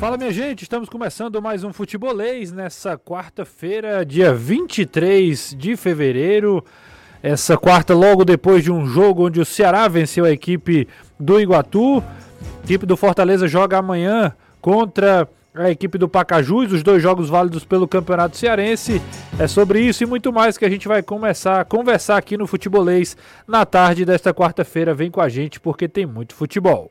Fala minha gente, estamos começando mais um Futebolês nessa quarta-feira, dia 23 de fevereiro. Essa quarta, logo depois de um jogo onde o Ceará venceu a equipe do Iguatu. A equipe do Fortaleza joga amanhã contra a equipe do Pacajus, os dois jogos válidos pelo Campeonato Cearense. É sobre isso e muito mais que a gente vai começar a conversar aqui no Futebolês na tarde desta quarta-feira. Vem com a gente porque tem muito futebol.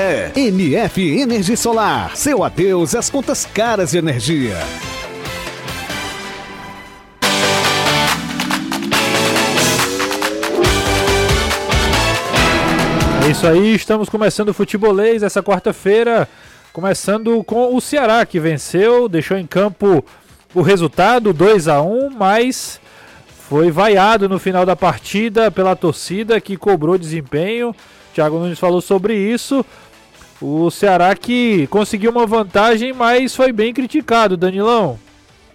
MF Energia Solar. Seu adeus às contas caras de energia. É isso aí, estamos começando o futebolês essa quarta-feira, começando com o Ceará que venceu, deixou em campo o resultado 2 a 1, mas foi vaiado no final da partida pela torcida que cobrou desempenho. Thiago Nunes falou sobre isso. O Ceará que conseguiu uma vantagem, mas foi bem criticado, Danilão.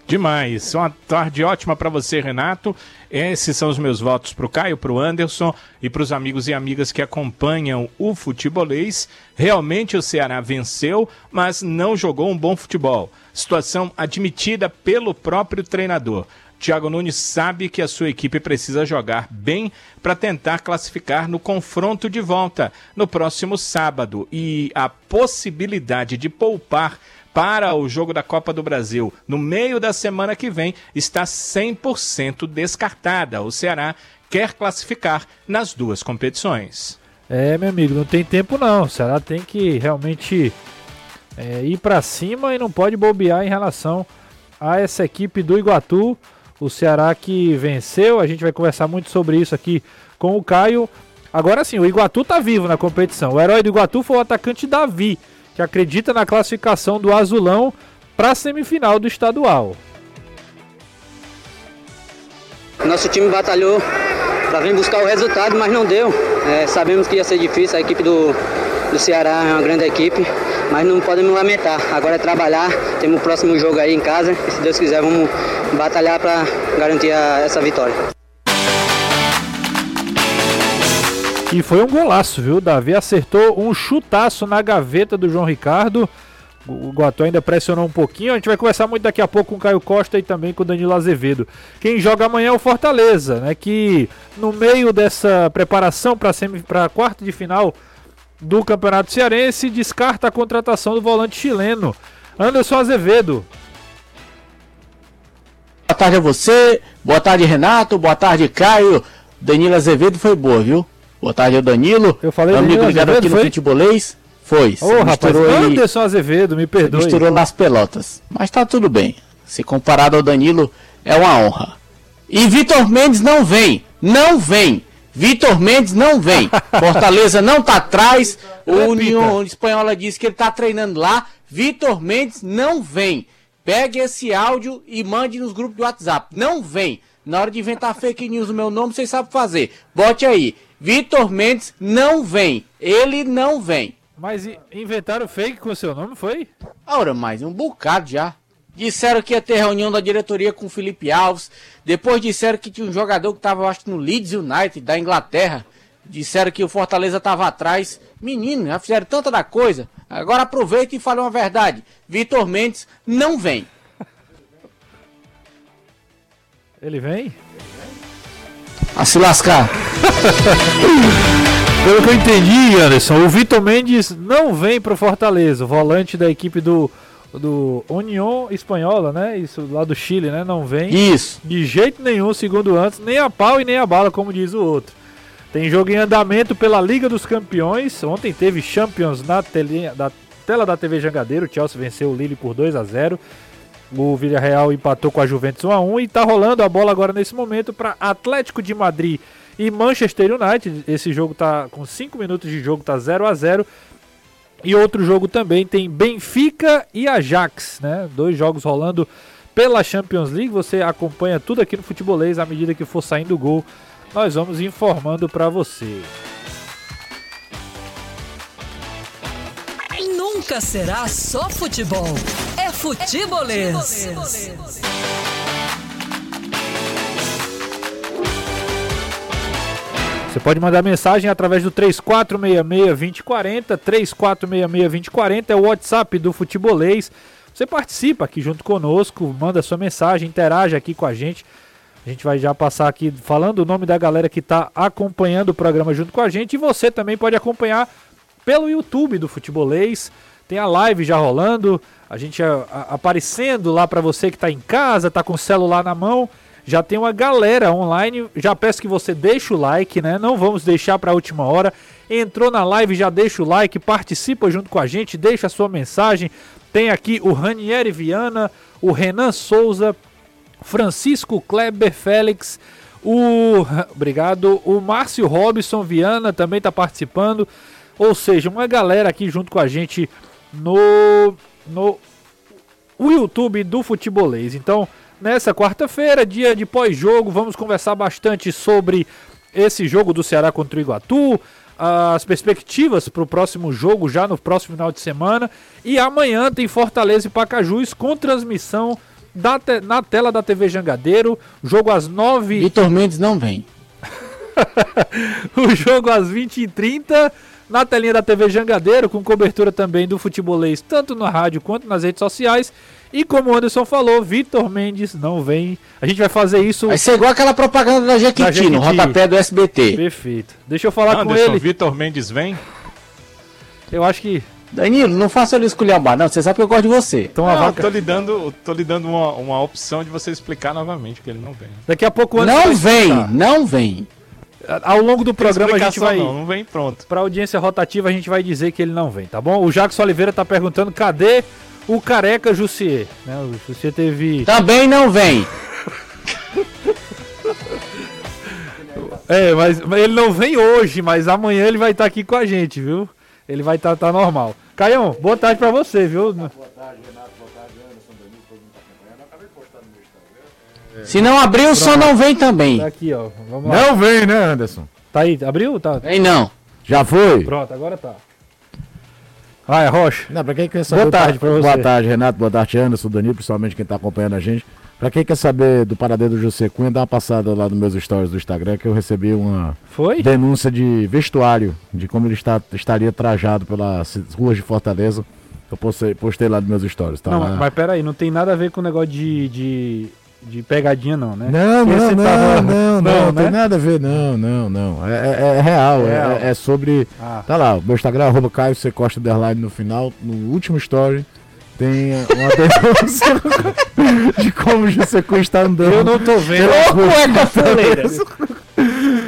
Demais. Uma tarde ótima para você, Renato. Esses são os meus votos para o Caio, para o Anderson e para os amigos e amigas que acompanham o futebolês. Realmente o Ceará venceu, mas não jogou um bom futebol. Situação admitida pelo próprio treinador. Thiago Nunes sabe que a sua equipe precisa jogar bem para tentar classificar no confronto de volta no próximo sábado e a possibilidade de poupar para o jogo da Copa do Brasil no meio da semana que vem está 100% descartada. O Ceará quer classificar nas duas competições. É, meu amigo, não tem tempo não. O Ceará tem que realmente é, ir para cima e não pode bobear em relação a essa equipe do Iguatu. O Ceará que venceu, a gente vai conversar muito sobre isso aqui com o Caio. Agora sim, o Iguatu tá vivo na competição. O herói do Iguatu foi o atacante Davi, que acredita na classificação do Azulão para a semifinal do estadual. Nosso time batalhou para vir buscar o resultado, mas não deu. É, sabemos que ia ser difícil, a equipe do, do Ceará é uma grande equipe, mas não podemos lamentar. Agora é trabalhar, temos o próximo jogo aí em casa e se Deus quiser vamos batalhar para garantir a, essa vitória. E foi um golaço, viu? Davi acertou um chutaço na gaveta do João Ricardo. O Guató ainda pressionou um pouquinho. A gente vai conversar muito daqui a pouco com o Caio Costa e também com o Danilo Azevedo. Quem joga amanhã é o Fortaleza, né? Que no meio dessa preparação para quarta de final do Campeonato Cearense descarta a contratação do volante chileno Anderson Azevedo. Boa tarde a você, boa tarde Renato, boa tarde Caio. Danilo Azevedo foi boa, viu? Boa tarde ao Danilo. Eu falei Amigo Danilo ligado Azevedo, aqui no foi? Futebolês. Foi. Ô, rapaz, aí- Anderson Azevedo, me perdoe. misturou nas pelotas. Mas tá tudo bem. Se comparado ao Danilo, é uma honra. E Vitor Mendes não vem. Não vem. Vitor Mendes não vem. Fortaleza não tá atrás. O. União Espanhola disse que ele tá treinando lá. Vitor Mendes não vem. Pegue esse áudio e mande nos grupos do WhatsApp. Não vem. Na hora de inventar fake news no meu nome, vocês sabem fazer. Bote aí. Vitor Mendes não vem. Ele não vem. Mas inventaram fake com o seu nome, foi? Ora, mais um bocado já. Disseram que ia ter reunião da diretoria com o Felipe Alves. Depois disseram que tinha um jogador que estava, acho que no Leeds United da Inglaterra. Disseram que o Fortaleza estava atrás. Menino, já fizeram tanta da coisa. Agora aproveita e fala uma verdade. Vitor Mendes não vem. Ele vem? A se lascar. Pelo que eu entendi, Anderson, o Vitor Mendes não vem pro Fortaleza, o volante da equipe do, do União Espanhola, né? Isso lá do Chile, né? Não vem. Isso. De jeito nenhum, segundo antes, nem a pau e nem a bala, como diz o outro. Tem jogo em andamento pela Liga dos Campeões. Ontem teve Champions na telinha, da tela da TV Jangadeiro. O Chelsea venceu o Lille por 2 a 0 O Villarreal empatou com a Juventus 1 a 1 e tá rolando a bola agora nesse momento para Atlético de Madrid e Manchester United. Esse jogo tá com 5 minutos de jogo, tá 0 a 0 E outro jogo também tem Benfica e Ajax, né? Dois jogos rolando pela Champions League. Você acompanha tudo aqui no Futebolês à medida que for saindo o gol. Nós vamos informando para você. Nunca será só futebol. É futebolês. Você pode mandar mensagem através do 3466-2040. 3466-2040 é o WhatsApp do Futebolês. Você participa aqui junto conosco, manda sua mensagem, interage aqui com a gente. A gente vai já passar aqui falando o nome da galera que está acompanhando o programa junto com a gente. E você também pode acompanhar pelo YouTube do Futebolês. Tem a live já rolando, a gente aparecendo lá para você que está em casa, está com o celular na mão. Já tem uma galera online. Já peço que você deixe o like, né? Não vamos deixar para a última hora. Entrou na live, já deixa o like, participa junto com a gente, deixa a sua mensagem. Tem aqui o Ranieri Viana, o Renan Souza, Francisco Kleber Félix, o obrigado, o Márcio Robson Viana também está participando. Ou seja, uma galera aqui junto com a gente no no o YouTube do Futebolês. Então, nessa quarta-feira, dia de pós-jogo, vamos conversar bastante sobre esse jogo do Ceará contra o Iguatu, as perspectivas para o próximo jogo, já no próximo final de semana. E amanhã tem Fortaleza e Pacajus com transmissão te na tela da TV Jangadeiro. Jogo às 9 Vitor Mendes não vem. o jogo às 20h30 na telinha da TV Jangadeiro, com cobertura também do futebolês, tanto na rádio quanto nas redes sociais. E como o Anderson falou, Vitor Mendes não vem. A gente vai fazer isso. Vai ser igual aquela propaganda da Jequiti, da Jequiti. no rodapé do SBT. Perfeito. Deixa eu falar Anderson, com ele. Vitor Mendes vem? Eu acho que. Danilo, não faça ele esculhambar, não. Você sabe que eu gosto de você. Então, não, vaca... tô lhe dando, tô lhe dando uma, uma opção de você explicar novamente que ele não vem. Daqui a pouco o Anderson Não vem, não vem. Ao longo do programa a gente vai. Não, não vem pronto. Para audiência rotativa a gente vai dizer que ele não vem, tá bom? O Jacques Oliveira tá perguntando cadê o careca Jussier. Né? O Jussier teve. Também não vem. é, mas, mas, ele não vem hoje, mas amanhã ele vai estar tá aqui com a gente, viu? Ele vai estar tá, tá normal. Caião, boa tarde pra você, viu? Boa tarde, É... Se não abrir, o som não vem também. Tá aqui, ó. Vamos lá. Não vem, né, Anderson? Tá aí, abriu? Tá. Vem não. Já foi? Pronto, agora tá. Vai, Rocha. Não, pra quem quer saber. Boa tarde pra você. Boa tarde, Renato. Boa tarde, Anderson, Danilo, principalmente quem tá acompanhando a gente. Pra quem quer saber do paradeiro do José Cunha, dá uma passada lá nos meus stories do Instagram que eu recebi uma Foi? denúncia de vestuário, de como ele está, estaria trajado pelas ruas de Fortaleza. Eu postei, postei lá nos meus stories, tá? Não, lá. mas peraí, não tem nada a ver com o negócio de, de de pegadinha, não, né? Não, não, não, tava... não, não, não, né? tem nada a ver, não, não, não. É, é, é real, é. É, é, sobre. Ah. Tá lá, meu Instagram, arroba Caio C. Costa Underline no final, no último story. Tem uma denúncia de como o José está andando. Eu não tô vendo.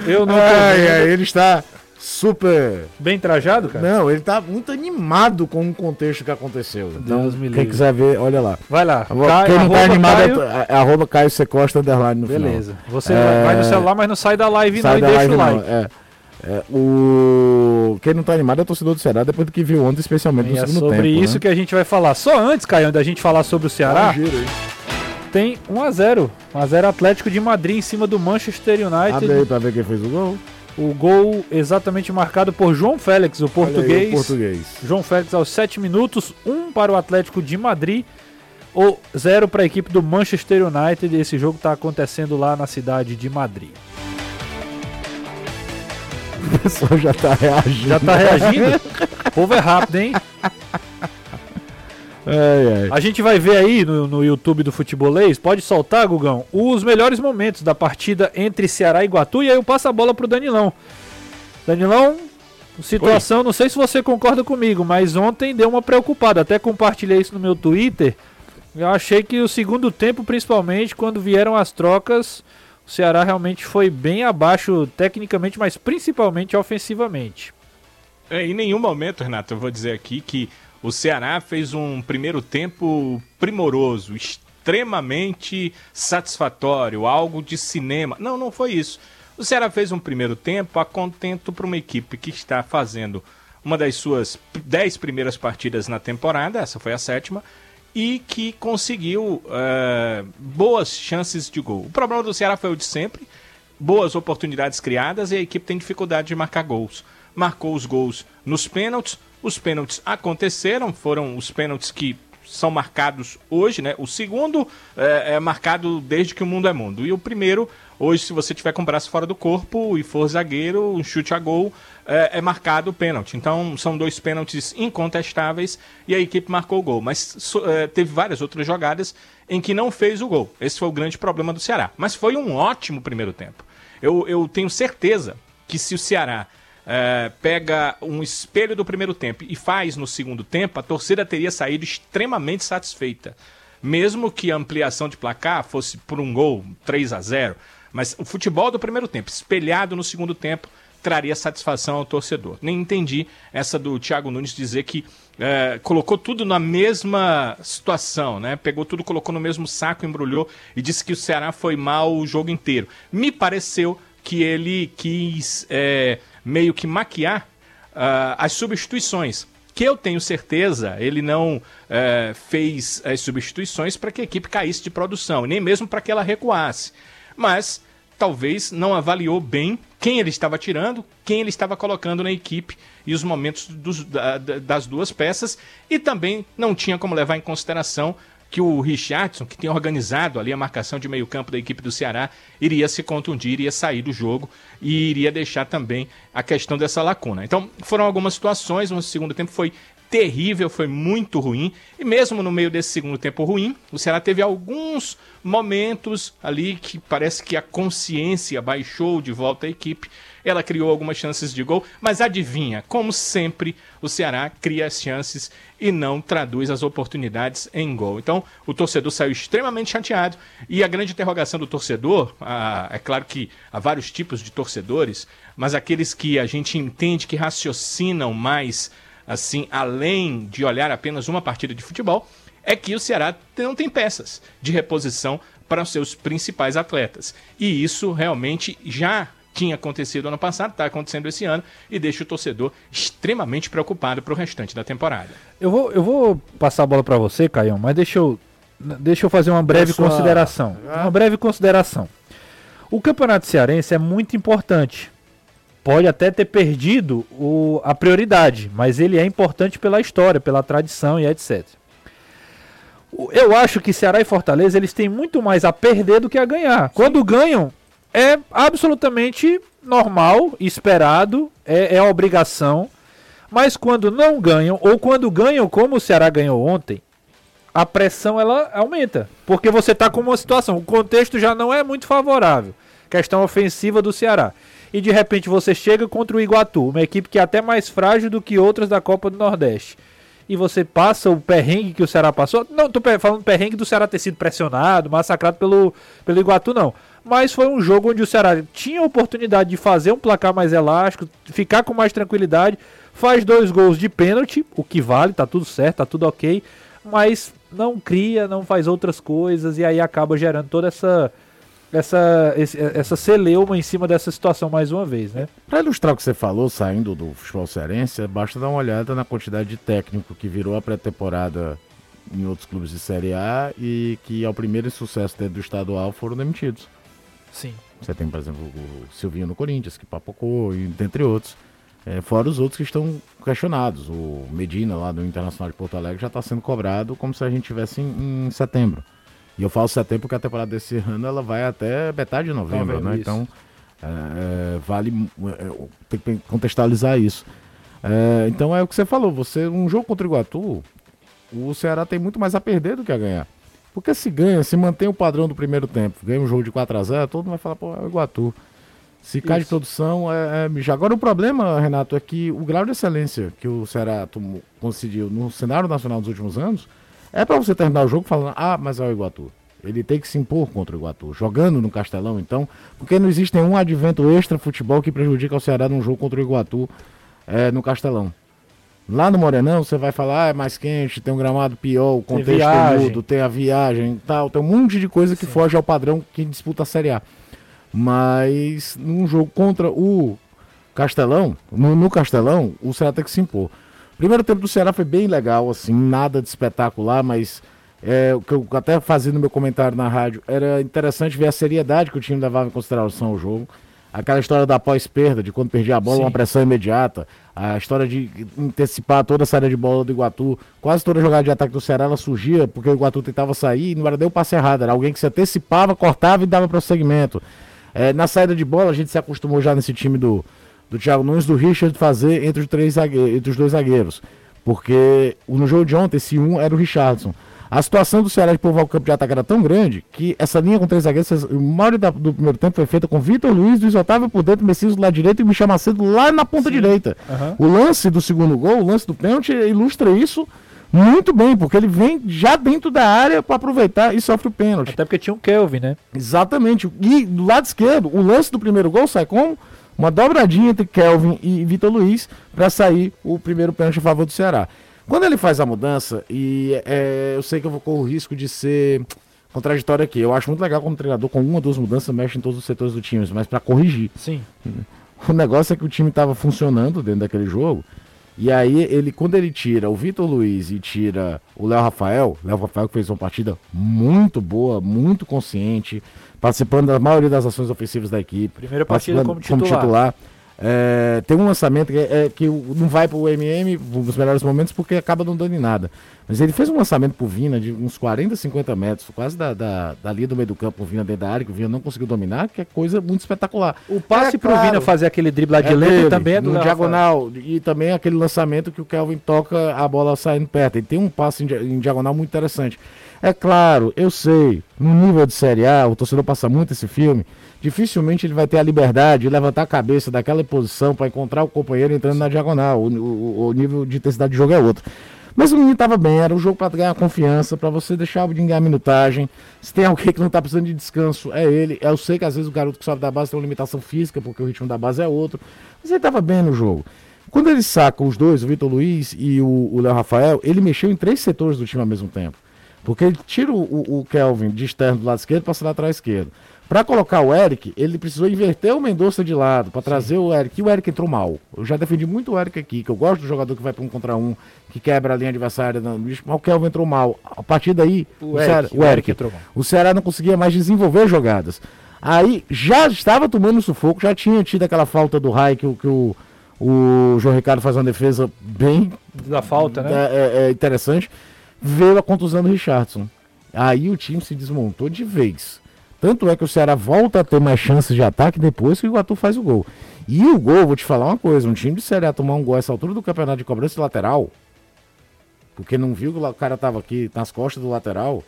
Eu não tô vendo. Ele está super. Bem trajado, cara? Não, ele tá muito animado com o contexto que aconteceu. Então, quem quiser ver, olha lá. Vai lá. Caio, quem não tá animado Caio... é, é arroba Caio Secosta Underline no Beleza. Final. Você é... vai no celular, mas não sai da live sai não da e deixa o like. Não. É. É, o... Quem não tá animado é o torcedor do Ceará depois do que viu ontem, especialmente e no é segundo tempo. É sobre isso né? que a gente vai falar. Só antes, Caio, da gente falar sobre o Ceará, tem 1x0. 1x0 Atlético de Madrid em cima do Manchester United. Abre aí pra ver quem fez o gol. O gol exatamente marcado por João Félix, o português. Aí, o português. João Félix aos 7 minutos, 1 um para o Atlético de Madrid, ou 0 para a equipe do Manchester United. Esse jogo está acontecendo lá na cidade de Madrid. O pessoal já está reagindo. Já está reagindo? o povo é rápido, hein? Ai, ai. A gente vai ver aí no, no YouTube do Futebolês, pode soltar, Gugão, os melhores momentos da partida entre Ceará e Iguatu. E aí eu passo a bola pro Danilão. Danilão, situação, Oi. não sei se você concorda comigo, mas ontem deu uma preocupada. Até compartilhei isso no meu Twitter. Eu achei que o segundo tempo, principalmente, quando vieram as trocas, o Ceará realmente foi bem abaixo tecnicamente, mas principalmente ofensivamente. É, em nenhum momento, Renato, eu vou dizer aqui que o Ceará fez um primeiro tempo primoroso, extremamente satisfatório, algo de cinema. Não, não foi isso. O Ceará fez um primeiro tempo a contento para uma equipe que está fazendo uma das suas dez primeiras partidas na temporada, essa foi a sétima, e que conseguiu uh, boas chances de gol. O problema do Ceará foi o de sempre, boas oportunidades criadas e a equipe tem dificuldade de marcar gols. Marcou os gols nos pênaltis, os pênaltis aconteceram, foram os pênaltis que são marcados hoje, né? O segundo é, é, marcado desde que o mundo é mundo. E o primeiro, hoje, se você tiver com o braço fora do corpo e for zagueiro, um chute a gol, é, é marcado o pênalti. Então, são dois pênaltis incontestáveis e a equipe marcou o gol. Mas so, é, teve várias outras jogadas em que não fez o gol. Esse foi o grande problema do Ceará. Mas foi um ótimo primeiro tempo. Eu, eu tenho certeza que se o Ceará é, pega um espelho do primeiro tempo e faz no segundo tempo, a torcida teria saído extremamente satisfeita. Mesmo que a ampliação de placar fosse por um gol, 3 a 0 Mas o futebol do primeiro tempo, espelhado no segundo tempo, traria satisfação ao torcedor. Nem entendi essa do Thiago Nunes dizer que é, colocou tudo na mesma situação, né? Pegou tudo, colocou no mesmo saco, embrulhou e disse que o Ceará foi mal o jogo inteiro. Me pareceu que ele quis é, meio que maquiar uh, as substituições. Que eu tenho certeza ele não uh, fez as substituições para que a equipe caísse de produção, nem mesmo para que ela recuasse. Mas talvez não avaliou bem quem ele estava tirando, quem ele estava colocando na equipe e os momentos dos, da, das duas peças, e também não tinha como levar em consideração que o Richardson, que tem organizado ali a marcação de meio-campo da equipe do Ceará, iria se contundir, iria sair do jogo e iria deixar também a questão dessa lacuna. Então, foram algumas situações, o segundo tempo foi terrível, foi muito ruim. E mesmo no meio desse segundo tempo ruim, o Ceará teve alguns momentos ali que parece que a consciência baixou de volta à equipe ela criou algumas chances de gol, mas adivinha, como sempre, o Ceará cria as chances e não traduz as oportunidades em gol. Então, o torcedor saiu extremamente chateado e a grande interrogação do torcedor, ah, é claro que há vários tipos de torcedores, mas aqueles que a gente entende que raciocinam mais assim, além de olhar apenas uma partida de futebol, é que o Ceará não tem peças de reposição para os seus principais atletas. E isso realmente já tinha acontecido ano passado, está acontecendo esse ano e deixa o torcedor extremamente preocupado para o restante da temporada. Eu vou, eu vou passar a bola para você, Caio, mas deixa eu, deixa eu fazer uma breve Pessoal. consideração. Uma breve consideração. O Campeonato Cearense é muito importante. Pode até ter perdido o, a prioridade, mas ele é importante pela história, pela tradição e etc. Eu acho que Ceará e Fortaleza eles têm muito mais a perder do que a ganhar. Quando ganham, é absolutamente normal, esperado, é, é obrigação. Mas quando não ganham, ou quando ganham como o Ceará ganhou ontem, a pressão ela aumenta. Porque você está com uma situação, o contexto já não é muito favorável. Questão ofensiva do Ceará. E de repente você chega contra o Iguatu, uma equipe que é até mais frágil do que outras da Copa do Nordeste. E você passa o perrengue que o Ceará passou. Não estou falando perrengue do Ceará ter sido pressionado, massacrado pelo, pelo Iguatu, não mas foi um jogo onde o Ceará tinha a oportunidade de fazer um placar mais elástico, ficar com mais tranquilidade, faz dois gols de pênalti, o que vale, tá tudo certo, tá tudo ok, mas não cria, não faz outras coisas e aí acaba gerando toda essa essa essa celeuma em cima dessa situação mais uma vez, né? Para ilustrar o que você falou, saindo do futebol cearense, basta dar uma olhada na quantidade de técnico que virou a pré-temporada em outros clubes de Série A e que ao primeiro sucesso dentro do estadual foram demitidos. Sim. Você tem, por exemplo, o Silvinho no Corinthians, que papocou, e dentre outros. É, fora os outros que estão questionados. O Medina, lá do Internacional de Porto Alegre, já está sendo cobrado como se a gente tivesse em, em, setembro. E eu falo setembro porque a temporada desse ano ela vai até metade de novembro, né? Isso. Então, é, é vale é, tem que contextualizar isso. É, então é o que você falou. Você um jogo contra o Iguatu, o Ceará tem muito mais a perder do que a ganhar. Porque se ganha, se mantém o padrão do primeiro tempo, ganha um jogo de 4 a 0 todo mundo vai falar, pô, é o Iguatu. Se cai de produção, é, é mijar. Agora o problema, Renato, é que o grau de excelência que o Ceará tomou, conseguiu no cenário nacional dos últimos anos é para você terminar o jogo falando, ah, mas é o Iguatu. Ele tem que se impor contra o Iguatu, jogando no Castelão, então, porque não existe nenhum advento extra futebol que prejudica o Ceará num jogo contra o Iguatu é, no Castelão. Lá no Morenão, você vai falar, ah, é mais quente, tem um gramado pior, o contexto tem, mudo, tem a viagem tal, tem um monte de coisa que Sim. foge ao padrão que disputa a Série A. Mas num jogo contra o Castelão, no, no Castelão, o Ceará tem que se impor. Primeiro tempo do Ceará foi bem legal, assim, nada de espetacular, mas é, o que eu até fazia no meu comentário na rádio, era interessante ver a seriedade que o time levava em consideração ao jogo. Aquela história da pós-perda, de quando perdia a bola, Sim. uma pressão imediata. A história de antecipar toda a saída de bola do Iguatu. Quase toda jogada de ataque do Ceará ela surgia porque o Iguatu tentava sair e não era nem o passe errado. Era alguém que se antecipava, cortava e dava prosseguimento. É, na saída de bola, a gente se acostumou já nesse time do, do Thiago Nunes, do Richard fazer entre os, três entre os dois zagueiros. Porque no jogo de ontem, esse um era o Richardson. A situação do Ceará de povoar o campo de ataque era tão grande que essa linha com três zagueiros, a maioria do primeiro tempo foi feita com Vitor Luiz, Luiz Otávio por dentro, Messias do lado direito e Michel Macedo lá na ponta Sim. direita. Uhum. O lance do segundo gol, o lance do pênalti, ilustra isso muito bem, porque ele vem já dentro da área para aproveitar e sofre o pênalti. Até porque tinha um Kelvin, né? Exatamente. E do lado esquerdo, o lance do primeiro gol sai como? Uma dobradinha entre Kelvin e Vitor Luiz para sair o primeiro pênalti a favor do Ceará. Quando ele faz a mudança, e é, eu sei que eu vou correr o risco de ser contraditório aqui. Eu acho muito legal como treinador, com uma ou duas mudanças, mexe em todos os setores do time, mas para corrigir. Sim. O negócio é que o time estava funcionando dentro daquele jogo. E aí, ele, quando ele tira o Vitor Luiz e tira o Léo Rafael, Léo Rafael que fez uma partida muito boa, muito consciente, participando da maioria das ações ofensivas da equipe. Primeira partida como titular. Como titular é, tem um lançamento que, é, que não vai para o MM nos melhores momentos porque acaba não dando em nada. Mas ele fez um lançamento pro Vina de uns 40, 50 metros, quase da, da, da linha do meio do campo, o Vina dentro da área, que o Vina não conseguiu dominar, que é coisa muito espetacular. O passe é, pro claro, Vina fazer aquele drible lá de é leve também é do no diagonal. E também aquele lançamento que o Kelvin toca a bola saindo perto. Ele tem um passe em, em diagonal muito interessante. É claro, eu sei, no nível de Série A, o torcedor passa muito esse filme dificilmente ele vai ter a liberdade de levantar a cabeça daquela posição para encontrar o companheiro entrando na diagonal. O, o, o, nível de intensidade de jogo é outro. Mas o menino estava bem, era um jogo para ganhar confiança, para você deixar o menino ganhar minutagem. Se tem alguém que não está precisando de descanso, é ele. Eu sei que às vezes o garoto que sobe da base tem uma limitação física, porque o ritmo da base é outro. Mas ele estava bem no jogo. Quando ele saca os dois, o Vitor Luiz e o Léo Rafael, ele mexeu em três setores do time ao mesmo tempo. Porque ele tira o, o Kelvin de externo do lado esquerdo para ser lateral esquerdo. Para colocar o Eric, ele precisou inverter o Mendonça de lado para trazer o Eric. E o Eric entrou mal. Eu já defendi muito o Eric aqui, que eu gosto do jogador que vai para um contra um, que quebra a linha adversária. Mas o Kelvin entrou mal. A partir daí, o, o, Eric, Ceará, o, Eric, entrou mal. O Ceará não conseguia mais desenvolver jogadas. Aí já estava tomando sufoco, já tinha tido aquela falta do Rai que, que o, o João Ricardo faz uma defesa bem. Da falta, né? É, é, é interessante. Veio a contusão do Richardson. Aí o time se desmontou de vez. Tanto é que o Ceará volta a ter mais chances de ataque depois que o Iguatu faz o gol. E o gol, vou te falar uma coisa, um time de Ceará tomar um gol a essa altura do campeonato de cobrança lateral, porque não viu que o cara tava aqui nas costas do lateral.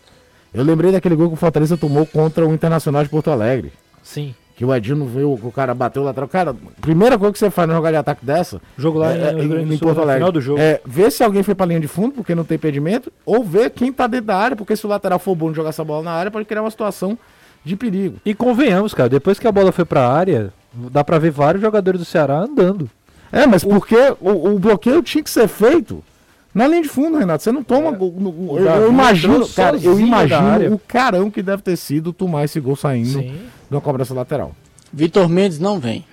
Eu lembrei daquele gol que o Fortaleza tomou contra o Internacional de Porto Alegre. Sim. Que o Edinho viu que o cara bateu o lateral. Cara, primeira coisa que você faz no jogar de ataque dessa. Jogo lá é, em, em, em Porto Alegre. Final do jogo. É ver se alguém foi pra linha de fundo, porque não tem impedimento, ou ver quem tá dentro da área, porque se o lateral for bom de jogar essa bola na área, pode criar uma situação de perigo. E convenhamos, cara, depois que a bola foi para a área, dá para ver vários jogadores do Ceará andando. É, mas porque o, o, bloqueio tinha que ser feito na linha de fundo, Renato. Você não toma. É, eu, eu, imagino, cara, eu imagino o carão que deve ter sido tomar esse gol saindo Sim. de uma cobrança lateral. Vitor Mendes não vem.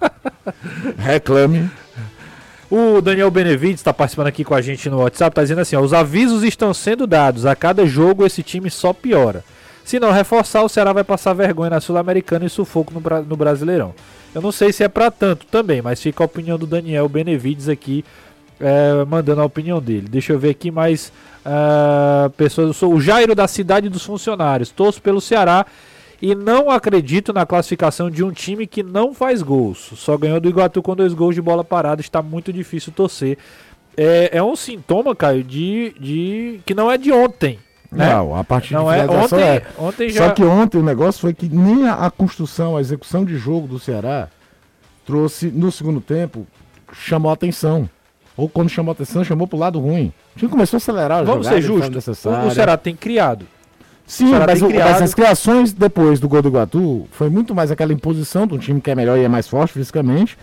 Reclame. O Daniel Benevides está participando aqui com a gente no WhatsApp, está dizendo assim: ó, os avisos estão sendo dados. A cada jogo esse time só piora. Se não reforçar, o Ceará vai passar vergonha na Sul-Americana e sufoco no, no Brasileirão. Eu não sei se é para tanto também, mas fica a opinião do Daniel Benevides aqui, é, mandando a opinião dele. Deixa eu ver aqui mais uh, pessoas. Eu sou o Jairo da Cidade dos Funcionários. Torço pelo Ceará e não acredito na classificação de um time que não faz gols. Só ganhou do Iguatu com dois gols de bola parada. Está muito difícil torcer. É, é um sintoma, Caio, de, de que não é de ontem. Né? Não, a partir não de é, ontem, é. Ontem já... Só que ontem o negócio foi que nem a, a, construção, a execução de jogo do Ceará trouxe, no segundo tempo, chamou a atenção. Ou quando chamou a atenção, chamou pro lado ruim. O time começou a acelerar Vamos ser justos. O, o Ceará tem criado. Sim, mas, o, criado... mas, as criações depois do gol do Iguatu foi muito mais aquela imposição de um time que é melhor e é mais forte fisicamente,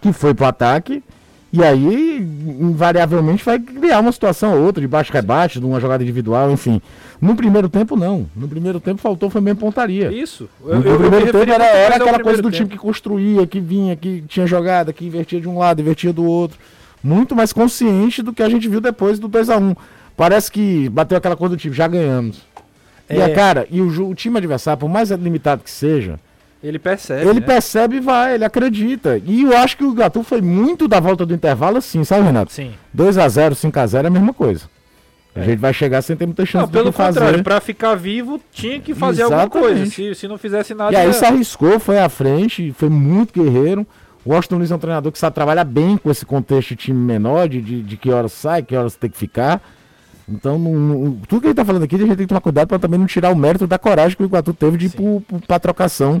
que foi pro ataque E aí, invariavelmente, vai criar uma situação ou outra, de baixo-rebate, de uma jogada individual, enfim. No primeiro tempo, não. No primeiro tempo faltou foi mesmo pontaria. Isso. Eu, no eu, primeiro eu tempo era, era aquela coisa do tempo. time que construía, que vinha, que tinha jogada, que invertia de um lado, invertia do outro. Muito mais consciente do que a gente viu depois do 2 a 1 Parece que bateu aquela coisa do time, já ganhamos. É. E a cara, e o, o time adversário, por mais limitado que seja, ele percebe. Ele né? percebe e vai, ele acredita. E eu acho que o Gatu foi muito da volta do intervalo assim, sabe, Renato? Sim. 2x0, 5x0 é a mesma coisa. A é. gente vai chegar sem ter muita chance não, pelo contrário, para ficar vivo tinha que fazer Exatamente. alguma coisa. Se, se não fizesse nada. E aí se arriscou, foi à frente, foi muito guerreiro. O Washington Luiz é um treinador que sabe trabalhar bem com esse contexto de time menor, de, de, de que horas sai, que horas tem que ficar. Então, não, não, tudo que ele está falando aqui, a gente tem que tomar cuidado para também não tirar o mérito da coragem que o Iguatu teve de ir para trocação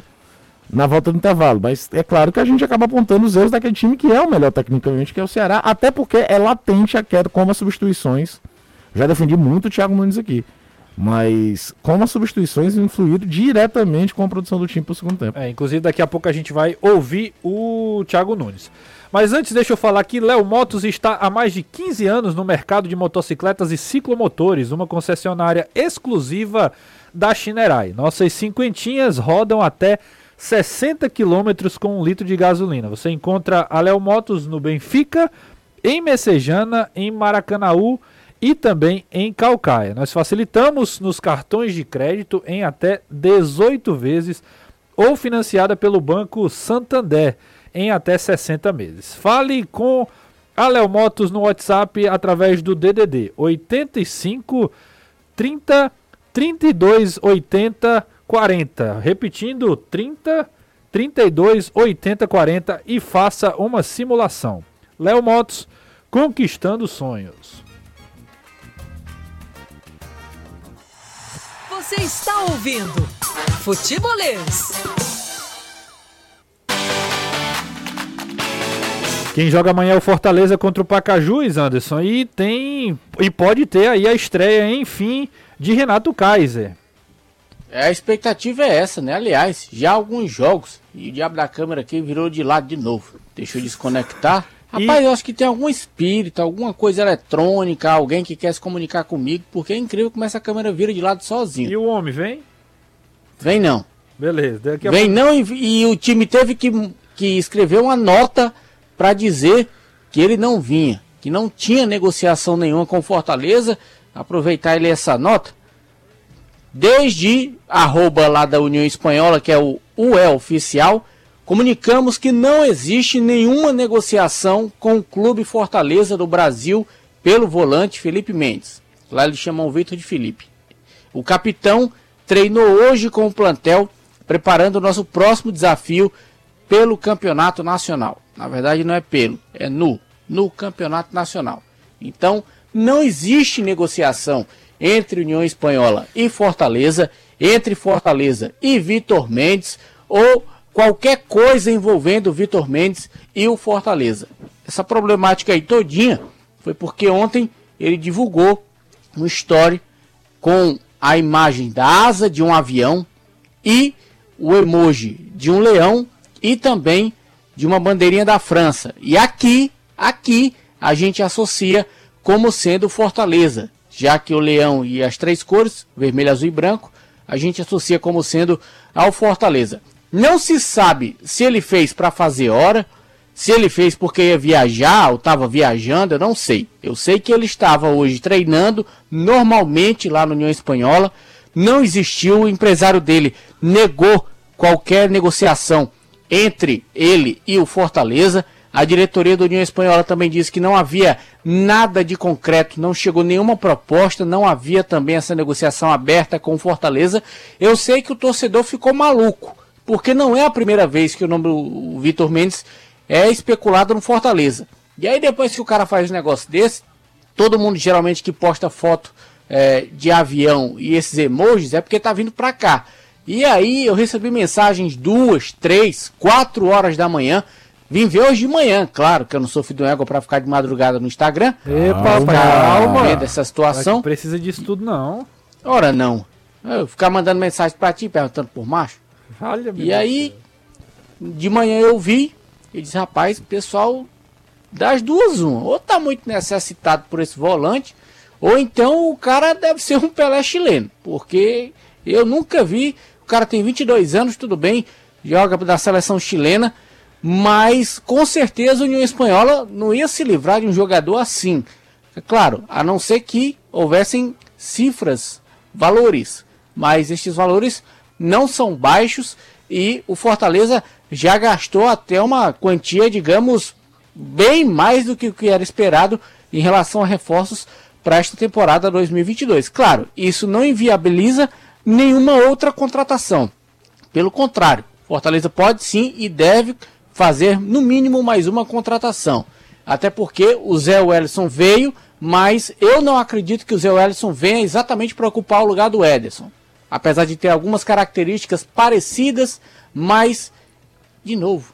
na volta do intervalo. Mas é claro que a gente acaba apontando os erros daquele time que é o melhor tecnicamente, que é o Ceará, até porque é latente a queda como as substituições. Já defendi muito o Thiago Nunes aqui. Mas como as substituições influíram diretamente com a produção do time para o segundo tempo. É, inclusive daqui a pouco a gente vai ouvir o Thiago Nunes. Mas antes deixa eu falar que Léo Motos está há mais de 15 anos no mercado de motocicletas e ciclomotores, uma concessionária exclusiva da Chinerai. Nossas cinquentinhas rodam até 60 quilômetros com um litro de gasolina. Você encontra a Léo Motos no Benfica, em Messejana, em Maracanaú e também em Calcaia. Nós facilitamos nos cartões de crédito em até 18 vezes ou financiada pelo Banco Santander em até 60 meses. Fale com a Léo Motos no WhatsApp através do DDD 85 30 32 80 40. Repetindo, 30, 32, 80, 40 e faça uma simulação. Léo Motos, conquistando sonhos. Você está ouvindo Futebolês. Quem joga amanhã é o Fortaleza contra o Pacajus, Anderson. E tem. E pode ter aí a estreia, enfim, de Renato Kaiser. É, a expectativa é essa, né? Aliás, já alguns jogos, e o diabo da câmera aqui virou de lado de novo. Deixa eu desconectar. Rapaz, e... eu acho que tem algum espírito, alguma coisa eletrônica, alguém que quer se comunicar comigo, porque é incrível como essa câmera vira de lado sozinho. E o homem vem? Vem não. Beleza. Vem pouco... não e, e, o time teve que, que escrever uma nota para dizer que ele não vinha, que não tinha negociação nenhuma com Fortaleza. Aproveitar ele essa nota Desde arroba lá da União Espanhola, que é o UE oficial, comunicamos que não existe nenhuma negociação com o Clube Fortaleza do Brasil pelo volante Felipe Mendes. Lá eles chamam o Vitor de Felipe. O capitão treinou hoje com o plantel, preparando o nosso próximo desafio pelo Campeonato Nacional. Na verdade, não é pelo, é no, no Campeonato Nacional. Então, não existe negociação entre União Espanhola e Fortaleza, entre Fortaleza e Vitor Mendes, ou qualquer coisa envolvendo o Vitor Mendes e o Fortaleza. Essa problemática aí todinha foi porque ontem ele divulgou um story com a imagem da asa de um avião e o emoji de um leão e também de uma bandeirinha da França. E aqui, aqui a gente associa como sendo Fortaleza já que o leão e as três cores, vermelho, azul e branco, a gente associa como sendo ao Fortaleza. Não se sabe se ele fez para fazer hora, se ele fez porque ia viajar ou estava viajando, eu não sei. Eu sei que ele estava hoje treinando normalmente lá na União Espanhola. Não existiu, o empresário dele negou qualquer negociação entre ele e o Fortaleza. A diretoria da União Espanhola também disse que não havia nada de concreto, não chegou nenhuma proposta, não havia também essa negociação aberta com Fortaleza. Eu sei que o torcedor ficou maluco, porque não é a primeira vez que o nome do Vitor Mendes é especulado no Fortaleza. E aí depois que o cara faz um negócio desse, todo mundo geralmente que posta foto é, de avião e esses emojis é porque tá vindo para cá. E aí eu recebi mensagens duas, três, quatro horas da manhã Vim ver hoje de manhã, claro que eu não sou filho do égua pra ficar de madrugada no Instagram. Epa, calma. Vendo essa situação. Não precisa disso tudo, não. Ora, não. Eu ficar mandando mensagem pra ti, perguntando por macho. Olha, e aí, de manhã eu vi, e disse, rapaz, pessoal Das duas, uma. Ou tá muito necessitado por esse volante, ou então o cara deve ser um Pelé chileno. Porque eu nunca vi. O cara tem 22 anos, tudo bem, joga da seleção chilena, mas com certeza a União Espanhola não ia se livrar de um jogador assim. É claro, a não ser que houvessem cifras, valores, mas estes valores não são baixos e o Fortaleza já gastou até uma quantia, digamos, bem mais do que o que era esperado em relação a reforços para esta temporada 2022. Claro, isso não inviabiliza nenhuma outra contratação. Pelo contrário, Fortaleza pode sim e deve fazer no mínimo mais uma contratação. Até porque o Zé Wellison veio, mas eu não acredito que o Zé Wellison venha exatamente para ocupar o lugar do Ederson. Apesar de ter algumas características parecidas, mas, de novo,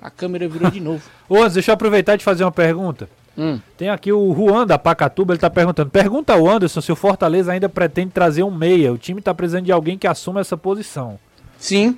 a câmera virou de novo. Ô, deixa eu aproveitar de fazer uma pergunta. Hum. Tem aqui o Juan da Pacatuba, ele está perguntando. Pergunta ao Anderson se o Fortaleza ainda pretende trazer um meia. O time está precisando de alguém que assuma essa posição. Sim.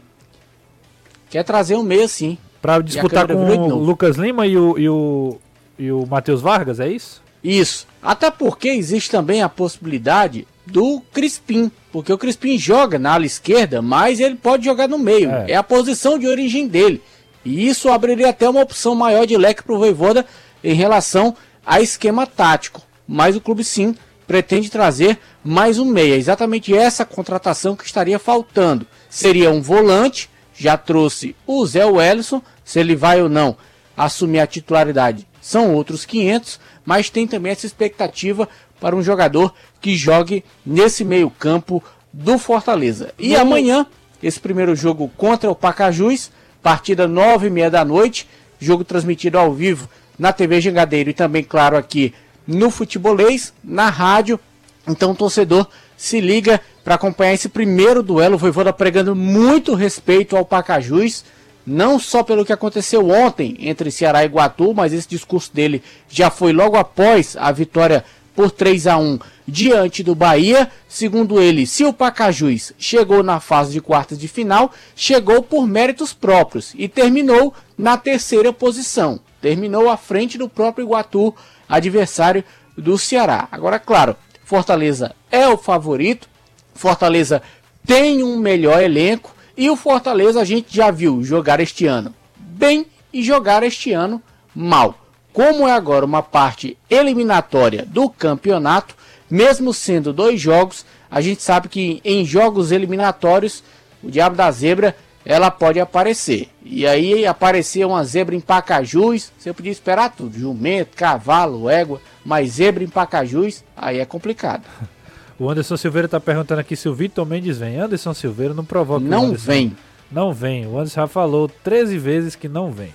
Quer trazer um meia, sim. Para disputar com o Lucas Lima e o, e o, e o Matheus Vargas, é isso? Isso. Até porque existe também a possibilidade do Crispim. Porque o Crispim joga na ala esquerda, mas ele pode jogar no meio. É, é a posição de origem dele. E isso abriria até uma opção maior de leque para o Voivoda em relação a esquema tático. Mas o clube sim pretende trazer mais um meia. Exatamente essa contratação que estaria faltando. Seria um volante, já trouxe o Zé Wellison, se ele vai ou não assumir a titularidade são outros 500, mas tem também essa expectativa para um jogador que jogue nesse meio-campo do Fortaleza. E amanhã, esse primeiro jogo contra o Pacajus, partida nove e meia da noite, jogo transmitido ao vivo na TV Jangadeiro e também, claro, aqui no Futebolês, na rádio. Então, o torcedor se liga para acompanhar esse primeiro duelo. O Voivoda pregando muito respeito ao Pacajus não só pelo que aconteceu ontem entre Ceará e Iguatu, mas esse discurso dele já foi logo após a vitória por 3 a 1 diante do Bahia. Segundo ele, se o Pacajus chegou na fase de quartas de final, chegou por méritos próprios e terminou na terceira posição. Terminou à frente do próprio Iguatu, adversário do Ceará. Agora, claro, Fortaleza é o favorito. Fortaleza tem um melhor elenco e o Fortaleza a gente já viu jogar este ano bem e jogar este ano mal. Como é agora uma parte eliminatória do campeonato, mesmo sendo dois jogos, a gente sabe que em jogos eliminatórios o diabo da zebra ela pode aparecer. E aí aparecer uma zebra em Pacajus, você podia esperar tudo, jumento, cavalo, égua, mas zebra em Pacajus, aí é complicado. O Anderson Silveira está perguntando aqui se o Vitor Mendes vem. Anderson Silveira não provoca Não vem. Não vem. O Anderson já falou 13 vezes que não vem.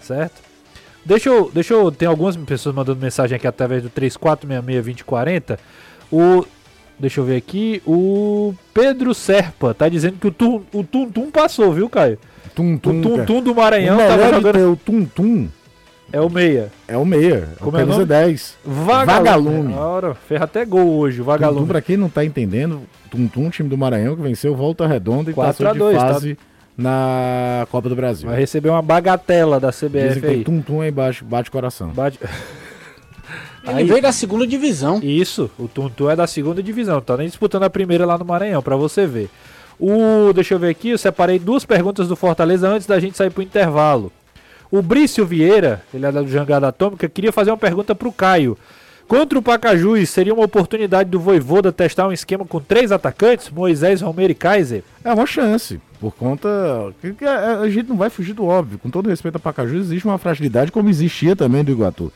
Certo? Deixa eu, deixa eu. Tem algumas pessoas mandando mensagem aqui através do 34662040. O. Deixa eu ver aqui. O Pedro Serpa tá dizendo que o Tum o tum, tum passou, viu, Caio? Tum Tum, o tum, tum do Maranhão o jogando. O Tum Tum é o meia. É o meia. Como é o nome? 10. Vagalume. Ora, fez até gol hoje, Vagalume. Tum, -tum, pra quem não tá entendendo, Tum Tum, time do Maranhão, que venceu Volta Redonda e passou de 2, tá? fase tá... na Copa do Brasil. Vai receber uma bagatela da CBF Dizem aí. Tum Tum aí embaixo, bate coração. Bate... Ele aí, veio da segunda divisão. Isso, o Tum Tum é da segunda divisão. Tá nem disputando a primeira lá no Maranhão, pra você ver. O, deixa eu ver aqui, eu separei duas perguntas do Fortaleza antes da gente sair pro intervalo. O Brício Vieira, ele é da Jangada Atômica, queria fazer uma pergunta para o Caio. Contra o Pacajus, seria uma oportunidade do Voivoda testar um esquema com três atacantes, Moisés, Romero e Kaiser? É uma chance, por conta. A gente não vai fugir do óbvio. Com todo respeito a Pacajus, existe uma fragilidade como existia também do Iguatu.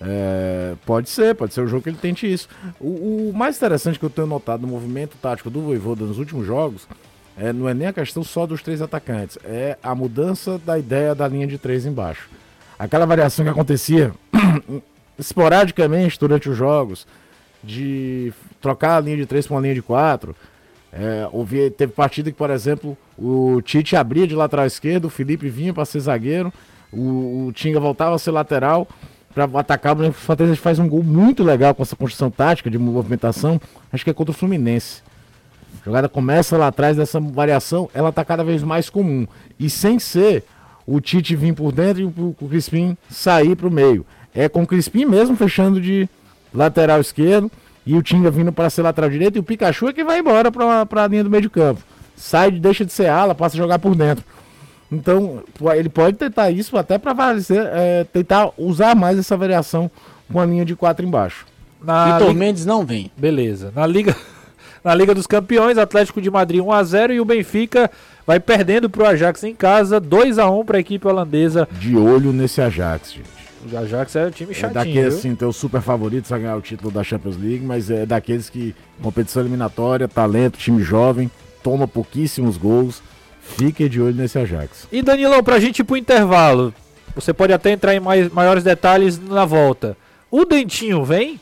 É, pode ser, pode ser o jogo que ele tente isso. O, o, mais interessante que eu tenho notado no movimento tático do Voivoda nos últimos jogos é, não é nem a questão só dos três atacantes, é a mudança da ideia da linha de três embaixo. Aquela variação que acontecia esporadicamente durante os jogos, de trocar a linha de três para uma linha de quatro. É, houve, teve partida que, por exemplo, o Tite abria de lateral esquerdo, o Felipe vinha para ser zagueiro, o, o, Tinga voltava a ser lateral para atacar. O Fortaleza faz um gol muito legal com essa construção tática de movimentação, acho que é contra o Fluminense. A jogada começa lá atrás dessa variação, ela está cada vez mais comum. E sem ser o Tite vir por dentro e o, Crispim sair para o meio. É com o Crispim mesmo fechando de lateral esquerdo e o Tinga vindo para ser lateral direito e o Pikachu é que vai embora para a linha do meio de campo. Sai, deixa de ser ala, passa a jogar por dentro. Então, ele pode tentar isso até para é, tentar usar mais essa variação com a linha de quatro embaixo. Na Vitor Liga... Mendes não vem. Beleza. Na Liga na Liga dos Campeões, Atlético de Madrid 1 a 0 e o Benfica vai perdendo para o Ajax em casa, 2 a 1 para a equipe holandesa. De olho nesse Ajax, gente. O Ajax é o time chatinho. É daqueles, assim, tem os super favoritos a ganhar o título da Champions League, mas é daqueles que, competição eliminatória, talento, time jovem, toma pouquíssimos gols. Fique de olho nesse Ajax. E Danilão, pra gente ir pro intervalo, você pode até entrar em mais, maiores detalhes na volta. O Dentinho vem?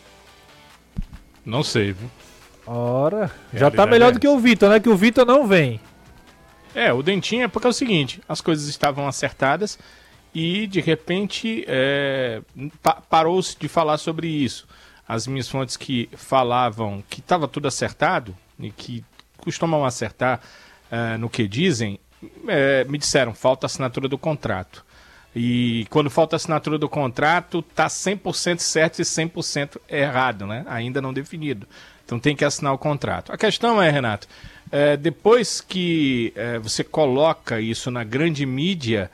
Não sei, viu? Ora, já tá melhor do que o Vitor, né? Que o Vitor não vem. É, o Dentinho é porque é o seguinte, as coisas estavam acertadas e de repente é, pa parou-se de falar sobre isso. As minhas fontes que falavam que estava tudo acertado e que costumam acertar é, no que dizem, é, me disseram, falta assinatura do contrato. E quando falta assinatura do contrato, tá 100% certo e 100% errado, né? Ainda não definido. Então tem que assinar o contrato. A questão é, Renato, é, depois que é, você coloca isso na grande mídia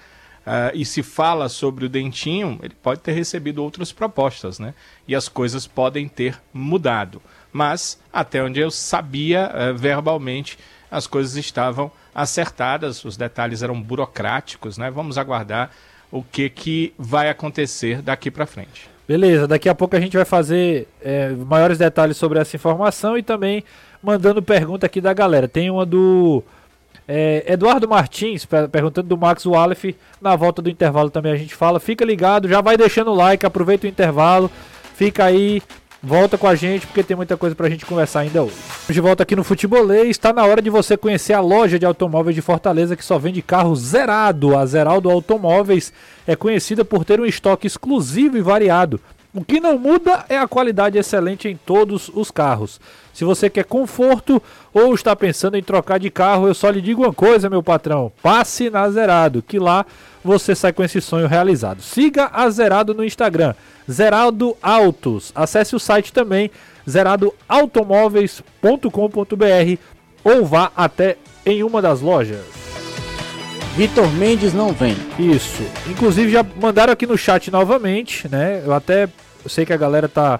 é, e se fala sobre o Dentinho, ele pode ter recebido outras propostas, né? E as coisas podem ter mudado. Mas, até onde eu sabia é, verbalmente, as coisas estavam acertadas, os detalhes eram burocráticos, né? Vamos aguardar o que, que vai acontecer daqui para frente. Beleza, daqui a pouco a gente vai fazer é, maiores detalhes sobre essa informação e também mandando pergunta aqui da galera. Tem uma do é, Eduardo Martins perguntando do Max Wallef. Na volta do intervalo também a gente fala. Fica ligado, já vai deixando o like, aproveita o intervalo, fica aí Volta com a gente porque tem muita coisa pra gente conversar ainda hoje. De volta aqui no Futebolês, está na hora de você conhecer a loja de automóveis de Fortaleza que só vende carro zerado. A Zeraldo Automóveis é conhecida por ter um estoque exclusivo e variado. O que não muda é a qualidade excelente em todos os carros. Se você quer conforto ou está pensando em trocar de carro, eu só lhe digo uma coisa, meu patrão: passe na Zerado, que lá você sai com esse sonho realizado. Siga a Zerado no Instagram Zerado Autos. Acesse o site também zeradoautomóveis.com.br ou vá até em uma das lojas. Vitor Mendes não vem. Isso. Inclusive já mandaram aqui no chat novamente, né? Eu até eu sei que a galera tá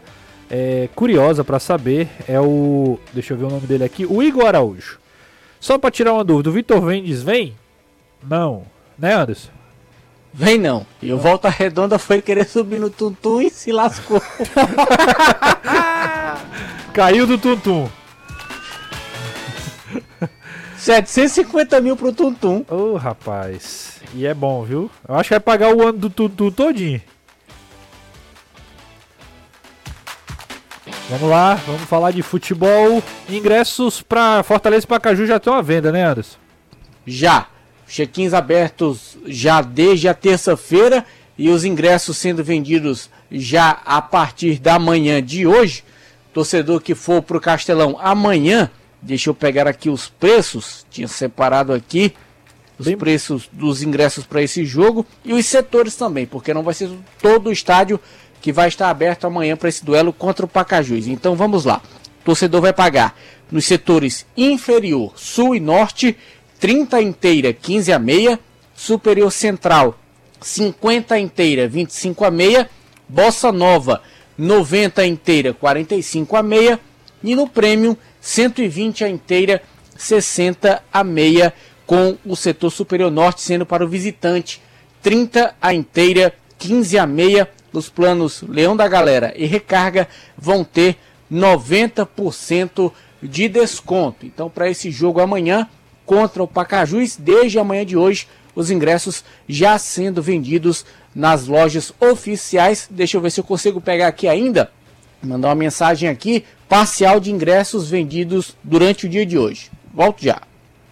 é, curiosa para saber. É o, deixa eu ver o nome dele aqui, o Igor Araújo. Só para tirar uma dúvida, o Vitor Mendes vem? Não, né, Anderson? Vem não. E o Volta Redonda foi querer subir no Tuntum e se lascou. Caiu do Tuntum. 750 mil pro Tuntum. Ô, oh, rapaz. E é bom, viu? Eu acho que vai pagar o ano do Tuntum todinho. Vamos lá, vamos falar de futebol. Ingressos para Fortaleza e Pacaju já estão à venda, né, Anderson? Já. Check-ins abertos já desde a terça-feira e os ingressos sendo vendidos já a partir da manhã de hoje. Torcedor que for para o Castelão amanhã, deixa eu pegar aqui os preços, tinha separado aqui os Bem... preços dos ingressos para esse jogo e os setores também, porque não vai ser todo o estádio que vai estar aberto amanhã para esse duelo contra o Pacajus. Então vamos lá. O torcedor vai pagar nos setores inferior, sul e norte 30 inteira, 15 a meia. Superior Central, 50 inteira, 25 a meia. Bossa Nova, 90 inteira, 45 a meia. E no Premium, 120 a inteira, 60 a meia, com o setor superior norte sendo para o visitante, 30 a inteira, 15 a meia. Os planos Leão da Galera e Recarga vão ter 90% de desconto. Então, para esse jogo amanhã, contra o Pacajus. Desde amanhã de hoje, os ingressos já sendo vendidos nas lojas oficiais. Deixa eu ver se eu consigo pegar aqui ainda. Mandar uma mensagem aqui. Parcial de ingressos vendidos durante o dia de hoje. Volto já.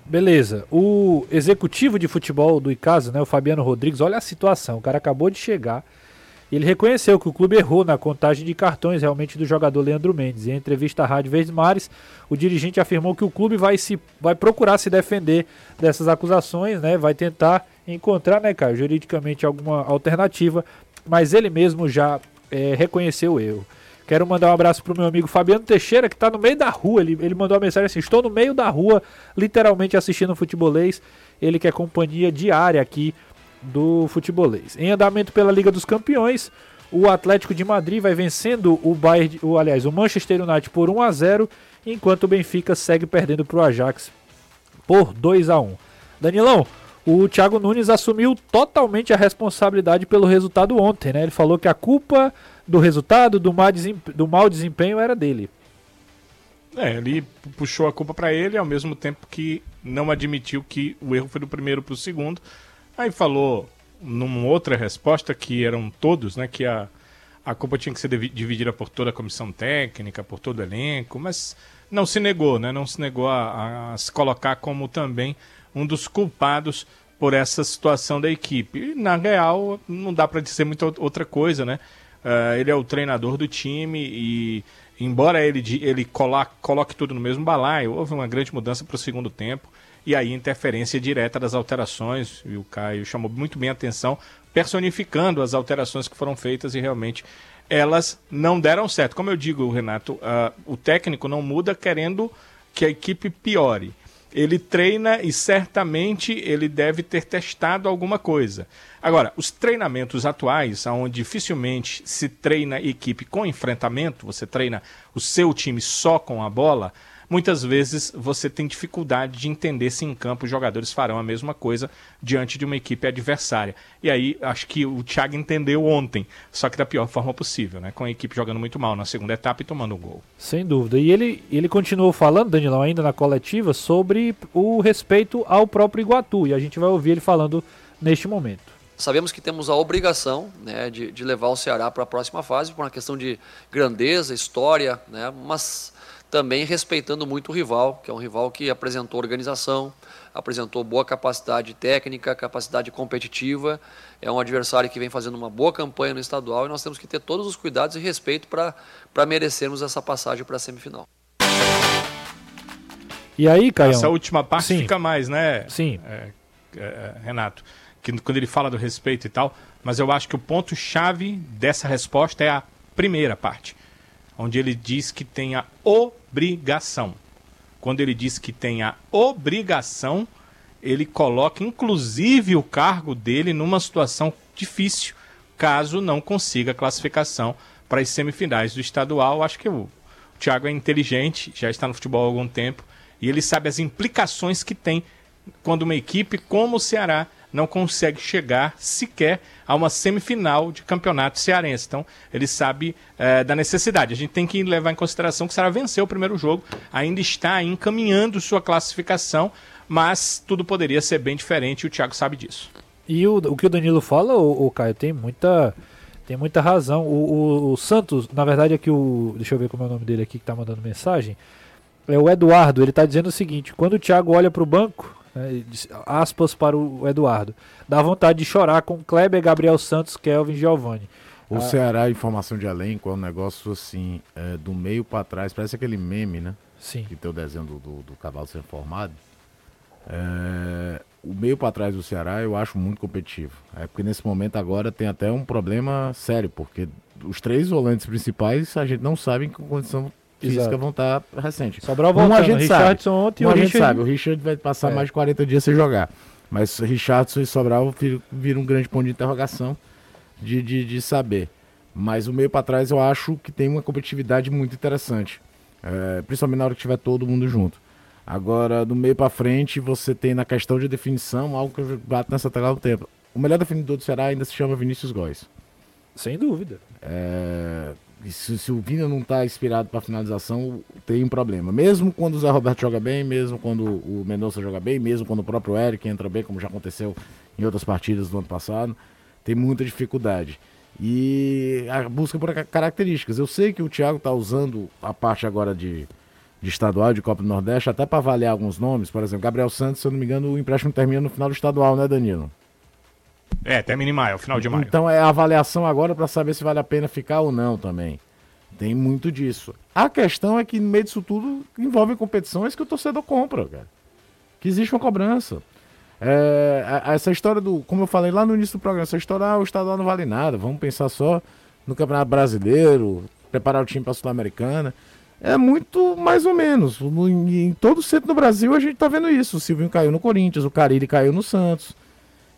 Beleza. O executivo de futebol do Icasa, né, o Fabiano Rodrigues, olha a situação. O cara acabou de chegar ele reconheceu que o clube errou na contagem de cartões realmente do jogador Leandro Mendes. Em entrevista à Rádio Verdes Mares, o dirigente afirmou que o clube vai, se, vai procurar se defender dessas acusações, né? vai tentar encontrar, né, Caio, juridicamente alguma alternativa, mas ele mesmo já é, reconheceu o erro. Quero mandar um abraço pro meu amigo Fabiano Teixeira, que está no meio da rua. Ele, ele mandou uma mensagem assim: Estou no meio da rua, literalmente assistindo futebolês. Ele que é companhia diária aqui do futebolês. Em andamento pela Liga dos Campeões, o Atlético de Madrid vai vencendo o Bayern, o, aliás, o Manchester United por 1 a 0, enquanto o Benfica segue perdendo para o Ajax por 2 a 1. Danilão, o Thiago Nunes assumiu totalmente a responsabilidade pelo resultado ontem, né? Ele falou que a culpa do resultado, do, mau desempenho, do mau desempenho era dele. É, ele puxou a culpa para ele, ao mesmo tempo que não admitiu que o erro foi do primeiro para o segundo. Aí falou numa outra resposta que eram todos, né, que a, a culpa tinha que ser dividida por toda a comissão técnica, por todo o elenco, mas não se negou, né, não se negou a, a, se colocar como também um dos culpados por essa situação da equipe. E, na real, não dá para dizer muita outra coisa, né? Uh, ele é o treinador do time e, embora ele, ele coloque, coloque tudo no mesmo balaio, houve uma grande mudança para o segundo tempo e aí interferência direta das alterações. E o Caio chamou muito bem a atenção, personificando as alterações que foram feitas e realmente elas não deram certo. Como eu digo, Renato, uh, o técnico não muda querendo que a equipe piore ele treina e certamente ele deve ter testado alguma coisa. Agora, os treinamentos atuais, onde dificilmente se treina equipe com enfrentamento, você treina o seu time só com a bola, muitas vezes você tem dificuldade de entender se em campo os jogadores farão a mesma coisa diante de uma equipe adversária. E aí acho que o Thiago entendeu ontem, só que da pior forma possível, né? Com a equipe jogando muito mal na segunda etapa e tomando um gol. Sem dúvida. E ele, ele continuou falando, Danilão, ainda na coletiva, sobre o respeito ao próprio Iguatu. E a gente vai ouvir ele falando neste momento. Sabemos que temos a obrigação né, de, de levar o Ceará para a próxima fase, por uma questão de grandeza, história, né, mas também respeitando muito o rival, que é um rival que apresentou organização, apresentou boa capacidade técnica, capacidade competitiva. É um adversário que vem fazendo uma boa campanha no estadual e nós temos que ter todos os cuidados e respeito para merecermos essa passagem para a semifinal. E aí, Caio? Essa última parte Sim. fica mais, né? Sim. É, é, Renato, que quando ele fala do respeito e tal, mas eu acho que o ponto-chave dessa resposta é a primeira parte onde ele diz que tem a obrigação. Quando ele diz que tem a obrigação, ele coloca inclusive o cargo dele numa situação difícil, caso não consiga classificação para as semifinais do estadual. Acho que o Thiago é inteligente, já está no futebol há algum tempo, e ele sabe as implicações que tem quando uma equipe como o Ceará não consegue chegar sequer a uma semifinal de campeonato cearense. Então, ele sabe é, da necessidade. A gente tem que levar em consideração que o Ceará venceu o primeiro jogo, ainda está encaminhando sua classificação, mas tudo poderia ser bem diferente e o Thiago sabe disso. E o, o que o Danilo fala, o, o Caio, tem muita. Tem muita razão. O, o, o, Santos, na verdade, é que o. Deixa eu ver como é o nome dele aqui que está mandando mensagem. É o Eduardo, ele está dizendo o seguinte: quando o Thiago olha para o banco, né, aspas para o Eduardo. Dá vontade de chorar com Kleber, Gabriel Santos, Kelvin Giovanni. O ah, Ceará, informação de elenco, é um negócio assim, é, do meio para trás, parece aquele meme, né? Sim. Que tem o desenho do, do, do cavalo sendo formado. É, o meio para trás do Ceará eu acho muito competitivo. É porque nesse momento agora tem até um problema sério, porque os três volantes principais a gente não sabe em que condição física Exato. vão estar tá recente. Sobral voltando, um a gente Richardson sabe. ontem um a gente Richard... sabe, o Richard vai passar é. mais de 40 dias sem jogar. Mas Richardson e Sobral viram um grande ponto de interrogação de, de, de saber. Mas o meio para trás eu acho que tem uma competitividade muito interessante. É, principalmente na hora que tiver todo mundo junto. Agora, do meio para frente, você tem na questão de definição algo que eu bato nessa tela há um tempo. O melhor definidor do Ceará ainda se chama Vinícius Góes. Sem dúvida. É, se, se o Vina não está inspirado para finalização, tem um problema. Mesmo quando o Zé Roberto joga bem, mesmo quando o Mendonça joga bem, mesmo quando o próprio Eric entra bem, como já aconteceu em outras partidas do ano passado, tem muita dificuldade. E a busca por características. Eu sei que o Thiago está usando a parte agora de, de estadual, de Copa do Nordeste, até para avaliar alguns nomes. Por exemplo, Gabriel Santos, se eu não me engano, o empréstimo termina no final do estadual, né, Danilo? É, termina em maio, final de maio. Então é a avaliação agora para saber se vale a pena ficar ou não também. Tem muito disso. A questão é que no meio disso tudo envolve competições que o torcedor compra, cara. Que existe uma cobrança. É, essa história do, como eu falei lá no início do programa, essa história, ah, o estadual não vale nada, vamos pensar só no Campeonato Brasileiro, preparar o time para a Sul-Americana. É muito mais ou menos. Em todo o centro do Brasil a gente está vendo isso. O Silvinho caiu no Corinthians, o Carille caiu no Santos.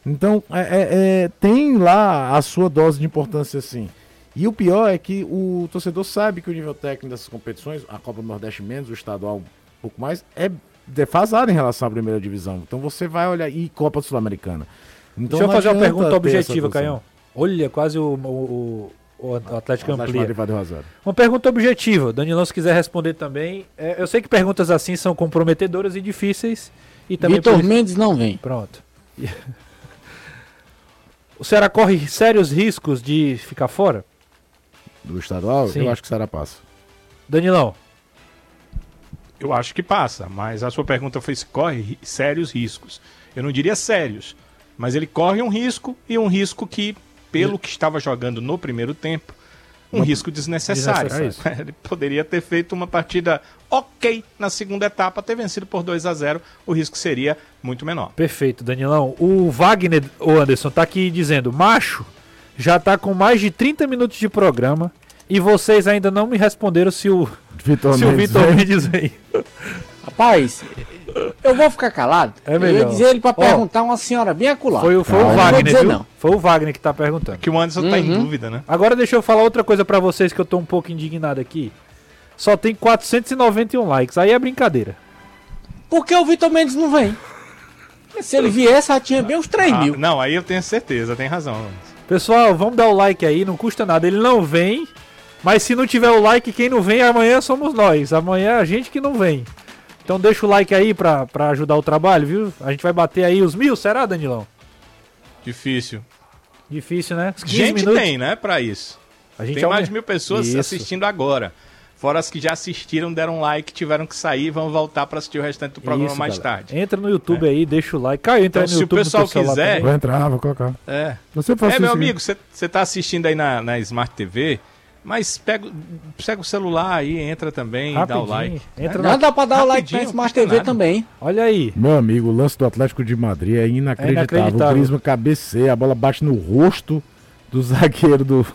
Então, é, é, é, tem lá a sua dose de importância, sim. E o pior é que o torcedor sabe que o nível técnico dessas competições, a Copa do Nordeste menos, o estadual um pouco mais, é defasado em relação à primeira divisão. Então você vai olhar. E Copa Sul-Americana. Então, Deixa eu fazer uma pergunta objetiva, Caião. Olha, quase o, o, o Atlético amplia. Uma pergunta objetiva. Danilão, se quiser responder também. É, eu sei que perguntas assim são comprometedoras e difíceis. E também Vitor Mendes não vem. Pronto. O Ceará corre sérios riscos de ficar fora? Do estadual? Sim. Eu acho que o Ceará passa. Danilão. Eu acho que passa, mas a sua pergunta foi se corre sérios riscos. Eu não diria sérios, mas ele corre um risco e um risco que, pelo que estava jogando no primeiro tempo, um risco desnecessário. desnecessário. Ele poderia ter feito uma partida ok na segunda etapa, ter vencido por 2 a 0 o risco seria muito menor. Perfeito, Danilão. O Wagner, o Anderson, tá aqui dizendo: macho, já tá com mais de 30 minutos de programa e vocês ainda não me responderam se o Vitor se Mendes, o Vitor Mendes vem. Rapaz, eu vou ficar calado. É melhor. Eu ia dizer ele para perguntar uma senhora bem acolá. Foi, foi ah, o Wagner, dizer, viu? Não. Foi o Wagner que tá perguntando. Que o Anderson uhum. tá em uhum. dúvida, né? Agora deixa eu falar outra coisa para vocês que eu tô um pouco indignado aqui. Só tem 491 likes, aí é brincadeira. Por que o Vitor Mendes não vem? Se ele viesse, já tinha bem uns 3 ah, mil. Não, aí eu tenho certeza, tem razão. Pessoal, vamos dar o like aí, não custa nada. Ele não vem, mas se não tiver o like, quem não vem amanhã somos nós. Amanhã é a gente que não vem. Então deixa o like aí pra, pra ajudar o trabalho, viu? A gente vai bater aí os mil, será, Danilão? Difícil. Difícil, né? Gente minutos. tem, né, pra isso. A gente tem mais de mil pessoas isso. assistindo agora. Fora as que já assistiram, deram like, tiveram que sair, vão voltar para assistir o restante do programa Isso, mais galera. tarde. Entra no YouTube é. aí, deixa o like. Cai, entra então, no YouTube. Se o pessoal quiser. Vou entrar, vou colocar. É. Você é, meu amigo, você tá assistindo aí na, na Smart TV. Mas pega, pega o celular aí, entra também, Rapidinho. dá o like. Entra Não, na... dá pra dar o like na Smart TV nada. também. Olha aí. Meu amigo, o lance do Atlético de Madrid é inacreditável. É inacreditável. O Crisma cabeceia, a bola bate no rosto do zagueiro do,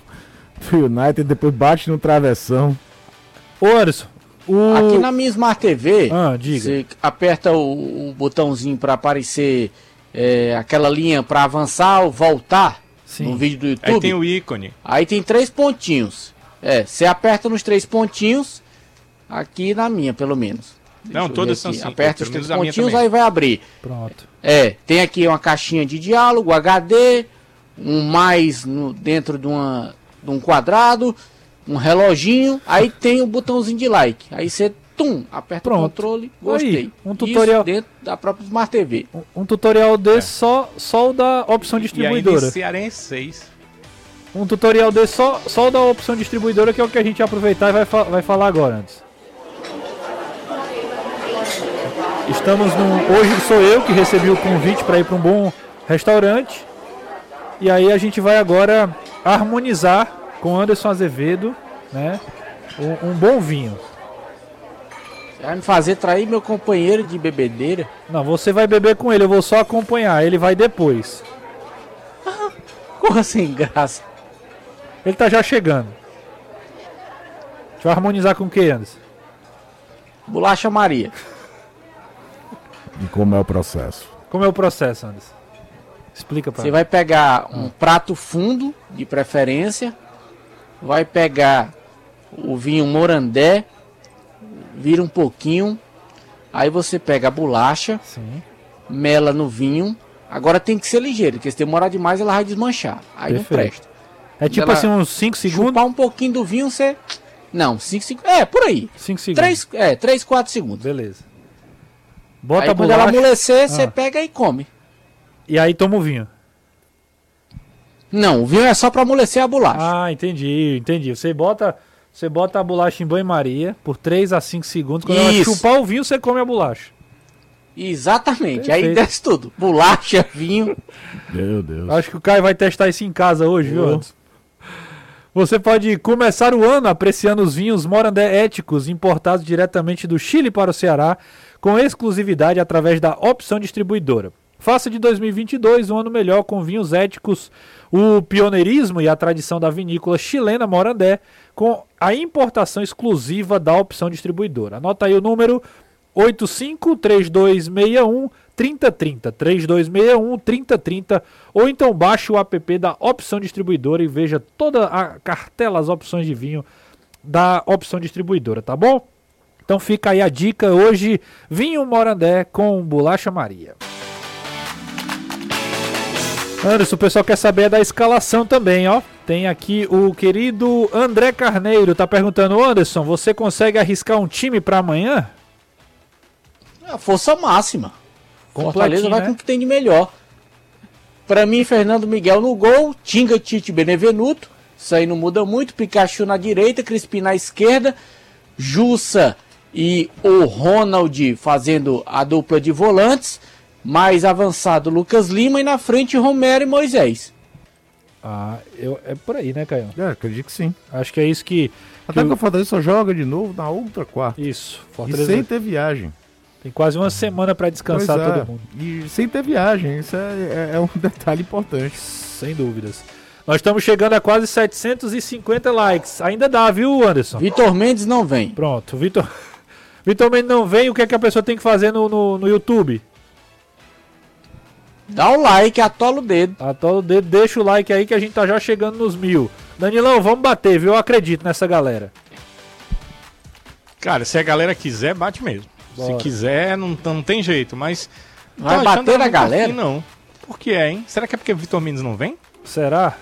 do United, depois bate no travessão. Ô Anderson, o... aqui na minha Smart TV, ah, você aperta o, o botãozinho para aparecer é, aquela linha para avançar ou voltar Sim. no vídeo do YouTube. Aí tem o ícone. Aí tem três pontinhos. É, você aperta nos três pontinhos, aqui na minha, pelo menos. Deixa Não, todas são assim. Aperta os três pontinhos, aí vai abrir. Pronto. É, tem aqui uma caixinha de diálogo, HD, um mais no, dentro de, uma, de um quadrado, um reloginho, aí tem o botãozinho de like. Aí você tum, aperta Pronto. o controle, gostei. Aí, um tutorial Isso dentro da própria Smart TV. Um, um tutorial desse é. só só o da opção distribuidora. E aí, 6 um tutorial desse só, só da opção distribuidora, que é o que a gente vai aproveitar e vai, fa vai falar agora antes. Estamos no. Hoje sou eu que recebi o convite para ir para um bom restaurante. E aí a gente vai agora harmonizar com Anderson Azevedo, né? Um, um bom vinho. Você vai me fazer trair meu companheiro de bebedeira? Não, você vai beber com ele, eu vou só acompanhar, ele vai depois. Corra sem graça. Ele tá já chegando. A gente vai harmonizar com o que, Anderson? Bolacha Maria. E como é o processo? Como é o processo, Anderson? Explica para Você vai pegar um hum. prato fundo, de preferência. Vai pegar o vinho morandé. Vira um pouquinho. Aí você pega a bolacha. Sim. Mela no vinho. Agora tem que ser ligeiro, porque se demorar demais ela vai desmanchar. Aí Perfeito. não presta. É tipo assim, uns 5 segundos. Chupar um pouquinho do vinho, você. Não, 5 segundos. É, por aí. 5 segundos. 3, é, 3, 4 segundos. Beleza. Bota aí, a quando ela amolecer, você ah. pega e come. E aí toma o vinho. Não, o vinho é só para amolecer a bolacha. Ah, entendi, entendi. Você bota, você bota a bolacha em banho-maria por 3 a 5 segundos. Quando Isso. ela chupar o vinho, você come a bolacha. Exatamente, Perfeito. aí desce tudo. Bolacha, vinho. Meu Deus. Acho que o Caio vai testar isso em casa hoje, viu? Você pode começar o ano apreciando os vinhos Morandé éticos importados diretamente do Chile para o Ceará, com exclusividade através da opção distribuidora. Faça de 2022 um ano melhor com vinhos éticos, o pioneirismo e a tradição da vinícola chilena Morandé, com a importação exclusiva da opção distribuidora. Anota aí o número 853261 3030 3261 3030 ou então baixe o app da Opção Distribuidora e veja toda a cartela, as opções de vinho da Opção Distribuidora, tá bom? Então fica aí a dica hoje, vinho Morandé com bolacha Maria. Anderson, o pessoal quer saber da escalação também, ó. Tem aqui o querido André Carneiro, tá perguntando, Anderson, você consegue arriscar um time para amanhã? A força máxima. Fortaleza vai né? com o que tem de melhor. Para mim, Fernando Miguel no gol, Tinga, Tite, Benevenuto. Isso aí não muda muito. Pikachu na direita, Crispim na esquerda, Jussa e o Ronald fazendo a dupla de volantes mais avançado Lucas Lima e na frente Romero e Moisés. Ah, eu, é por aí, né, Caio? É, acredito que sim. Acho que é isso que. Até que, o Fortaleza só joga de novo na outra quarta. Isso. Fortaleza... E sem ter viagem. Tem quase uma semana para descansar é. todo mundo. E sem ter viagem, isso é, é, é, um detalhe importante. Sem dúvidas. Nós estamos chegando a quase 750 likes. Ainda dá, viu, Anderson? Vitor Mendes não vem. Pronto, Vitor. Vitor Mendes não vem, o que é que a pessoa tem que fazer no, no, no YouTube? Dá o like, atola o dedo. Atola o dedo, deixa o like aí que a gente tá já chegando nos mil. Danilão, vamos bater, viu? Eu acredito nessa galera. Cara, se a galera quiser, bate mesmo. Bora. Se quiser, não, não tem jeito, mas. Vai bater na galera? não. Por que é, hein? Será que é porque o Vitor Mendes não vem? Será?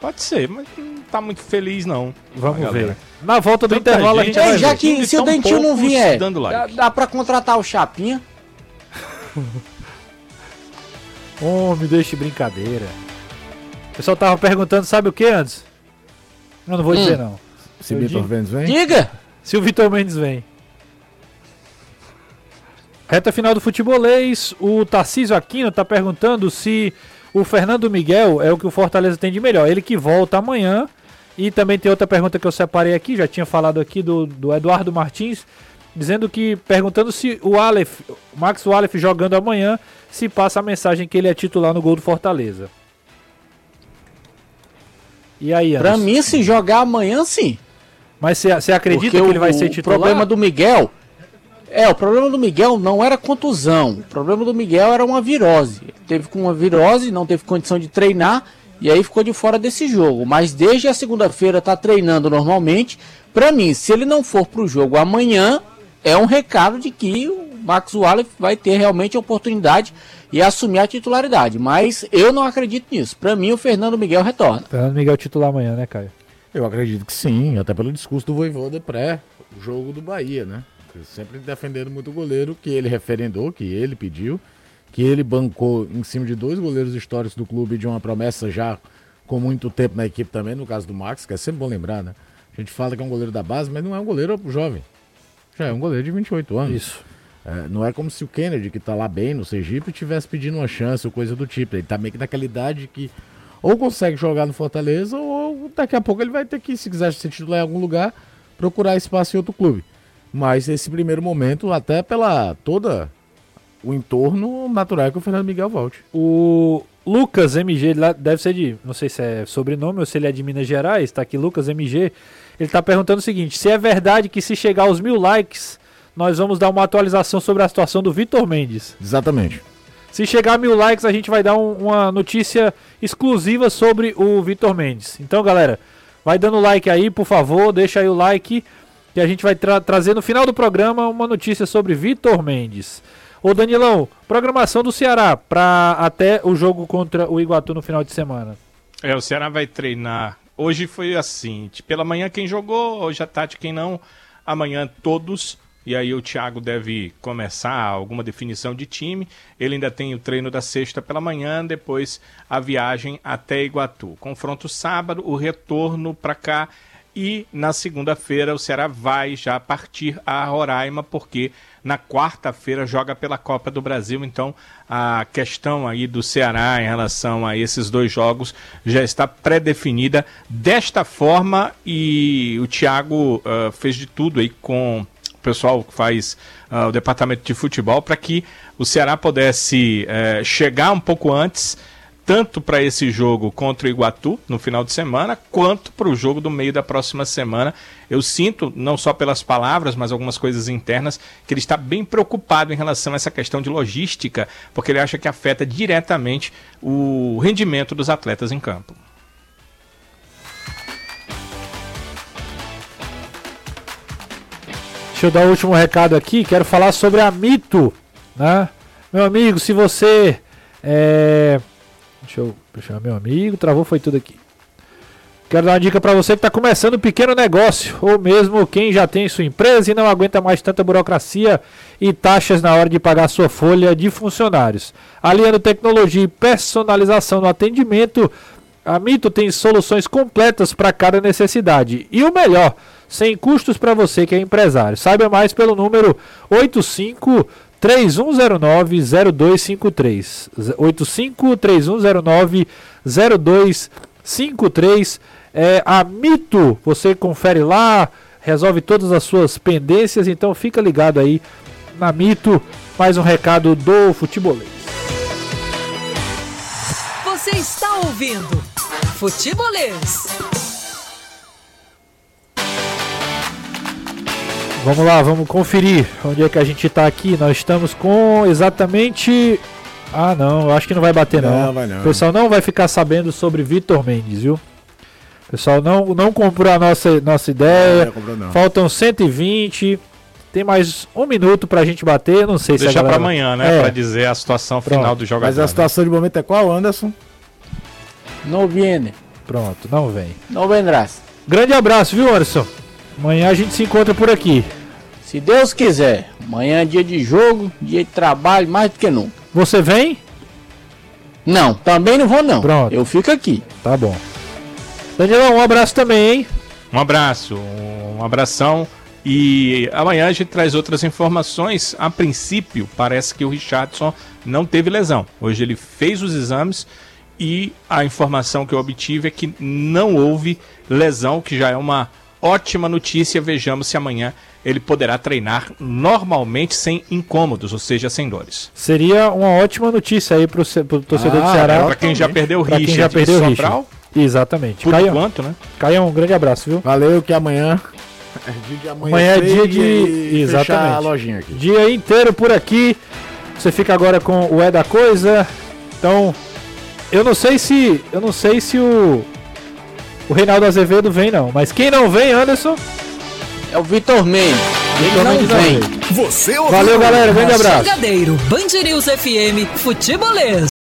Pode ser, mas não tá muito feliz, não. Vamos ver. Na volta do Tanta intervalo gente, a gente vai Já que se o Dentinho não vier, dá, dá pra contratar o Chapinha. Oh, me deixe brincadeira. O pessoal tava perguntando, sabe o que antes? Eu não vou hum. dizer não. Se o Vitor Mendes vem? Diga! Se o Vitor Mendes vem. Reta final do futebolês, o Tarcísio Aquino tá perguntando se o Fernando Miguel é o que o Fortaleza tem de melhor. Ele que volta amanhã. E também tem outra pergunta que eu separei aqui, já tinha falado aqui do, do Eduardo Martins dizendo que perguntando se o Aleph, Max Aleph jogando amanhã, se passa a mensagem que ele é titular no gol do Fortaleza. E aí, Anderson? Pra mim, se jogar amanhã, sim. Mas você acredita Porque que ele vai ser titular? O problema do Miguel. É, o problema do Miguel não era contusão. O problema do Miguel era uma virose. Ele teve com uma virose, não teve condição de treinar e aí ficou de fora desse jogo. Mas desde a segunda-feira tá treinando normalmente. Para mim, se ele não for pro jogo amanhã, é um recado de que o Max Wallace vai ter realmente a oportunidade e assumir a titularidade. Mas eu não acredito nisso. Para mim, o Fernando Miguel retorna. Fernando Miguel titular amanhã, né, Caio? Eu acredito que sim, até pelo discurso do Voivoda pré o jogo do Bahia, né? Sempre defendendo muito o goleiro, que ele referendou, que ele pediu, que ele bancou em cima de dois goleiros históricos do clube de uma promessa já com muito tempo na equipe também, no caso do Max, que é sempre bom lembrar, né? A gente fala que é um goleiro da base, mas não é um goleiro jovem. Já é um goleiro de 28 anos. Isso. É, não é como se o Kennedy, que tá lá bem no Sergipe, tivesse pedindo uma chance ou coisa do tipo. Ele tá meio que naquela idade que ou consegue jogar no Fortaleza ou daqui a pouco ele vai ter que, se quiser ser titular em algum lugar, procurar espaço em outro clube. Mas esse primeiro momento, até pela toda o entorno natural que o Fernando Miguel volte. O Lucas MG, deve ser de, não sei se é sobrenome ou se ele é de Minas Gerais, tá aqui Lucas MG. Ele está perguntando o seguinte: se é verdade que se chegar aos mil likes, nós vamos dar uma atualização sobre a situação do Vitor Mendes. Exatamente. Se chegar a mil likes, a gente vai dar um, uma notícia exclusiva sobre o Vitor Mendes. Então, galera, vai dando like aí, por favor, deixa aí o like que a gente vai tra trazer no final do programa uma notícia sobre Vitor Mendes. Ô Danilão, programação do Ceará para até o jogo contra o Iguatu no final de semana. É, o Ceará vai treinar Hoje foi assim, pela manhã quem jogou, hoje à tarde quem não, amanhã todos. E aí o Thiago deve começar alguma definição de time. Ele ainda tem o treino da sexta pela manhã, depois a viagem até Iguatu. Confronto sábado, o retorno para cá e na segunda-feira o Ceará vai já partir a Roraima porque na quarta-feira joga pela Copa do Brasil. Então a questão aí do Ceará em relação a esses dois jogos já está pré-definida desta forma e o Thiago uh, fez de tudo aí com pessoal que faz uh, o departamento de futebol, para que o Ceará pudesse uh, chegar um pouco antes tanto para esse jogo contra o Iguatu no final de semana, quanto para o jogo do meio da próxima semana. Eu sinto, não só pelas palavras, mas algumas coisas internas, que ele está bem preocupado em relação a essa questão de logística, porque ele acha que afeta diretamente o rendimento dos atletas em campo. Deixa eu dar o último recado aqui. Quero falar sobre a Mito, né? Meu amigo, se você é, Deixa eu puxar meu amigo, travou, foi tudo aqui. Quero dar uma dica para você que está começando um pequeno negócio, ou mesmo quem já tem sua empresa e não aguenta mais tanta burocracia e taxas na hora de pagar sua folha de funcionários. Aliando tecnologia e personalização no atendimento, a Mito tem soluções completas para cada necessidade. E o melhor, sem custos para você que é empresário. Saiba mais pelo número 85 3109-0253. 85-3109-0253. É a Mito. Você confere lá, resolve todas as suas pendências. Então fica ligado aí na Mito. Mais um recado do Futebolês. Você está ouvindo Futebolês. Vamos lá, vamos conferir onde é que a gente está aqui. Nós estamos com exatamente. Ah, não, eu acho que não vai bater, não. não. Vai não. O pessoal não vai ficar sabendo sobre Vitor Mendes, viu? O pessoal não, não comprou a nossa, nossa ideia. Não, comprou, não. Faltam 120. Tem mais um minuto pra gente bater. Não sei Deixa se Deixa pra amanhã, né? É. Pra dizer a situação Pronto. final do jogador. Mas a situação de momento é qual, Anderson? Não viene. Pronto, não vem. Não vendrás. Grande abraço, viu, Anderson? Amanhã a gente se encontra por aqui. Se Deus quiser. Amanhã é dia de jogo, dia de trabalho, mais do que nunca. Você vem? Não, também não vou não. Pronto. Eu fico aqui. Tá bom. Danielão, um abraço também, hein? Um abraço, um abração. E amanhã a gente traz outras informações. A princípio, parece que o Richardson não teve lesão. Hoje ele fez os exames e a informação que eu obtive é que não houve lesão, que já é uma ótima notícia. Vejamos se amanhã ele poderá treinar normalmente sem incômodos, ou seja, sem dores. Seria uma ótima notícia aí para o torcedor ah, do Ceará. Para quem já perdeu o Richard quem já perdeu o Richard. Exatamente. Por Caião, enquanto, né? Caião, um grande abraço, viu? Valeu, que amanhã... É dia de amanhã, amanhã é dia de... Exatamente. a lojinha aqui. Dia inteiro por aqui. Você fica agora com o É da Coisa. Então, eu não sei se... Eu não sei se o o Reinaldo Azevedo vem não. Mas quem não vem, Anderson? É o Vitor Mendes. Não vem. Você ouviu? Valeu, galera. Grande abraço. Band News FM Futebolês.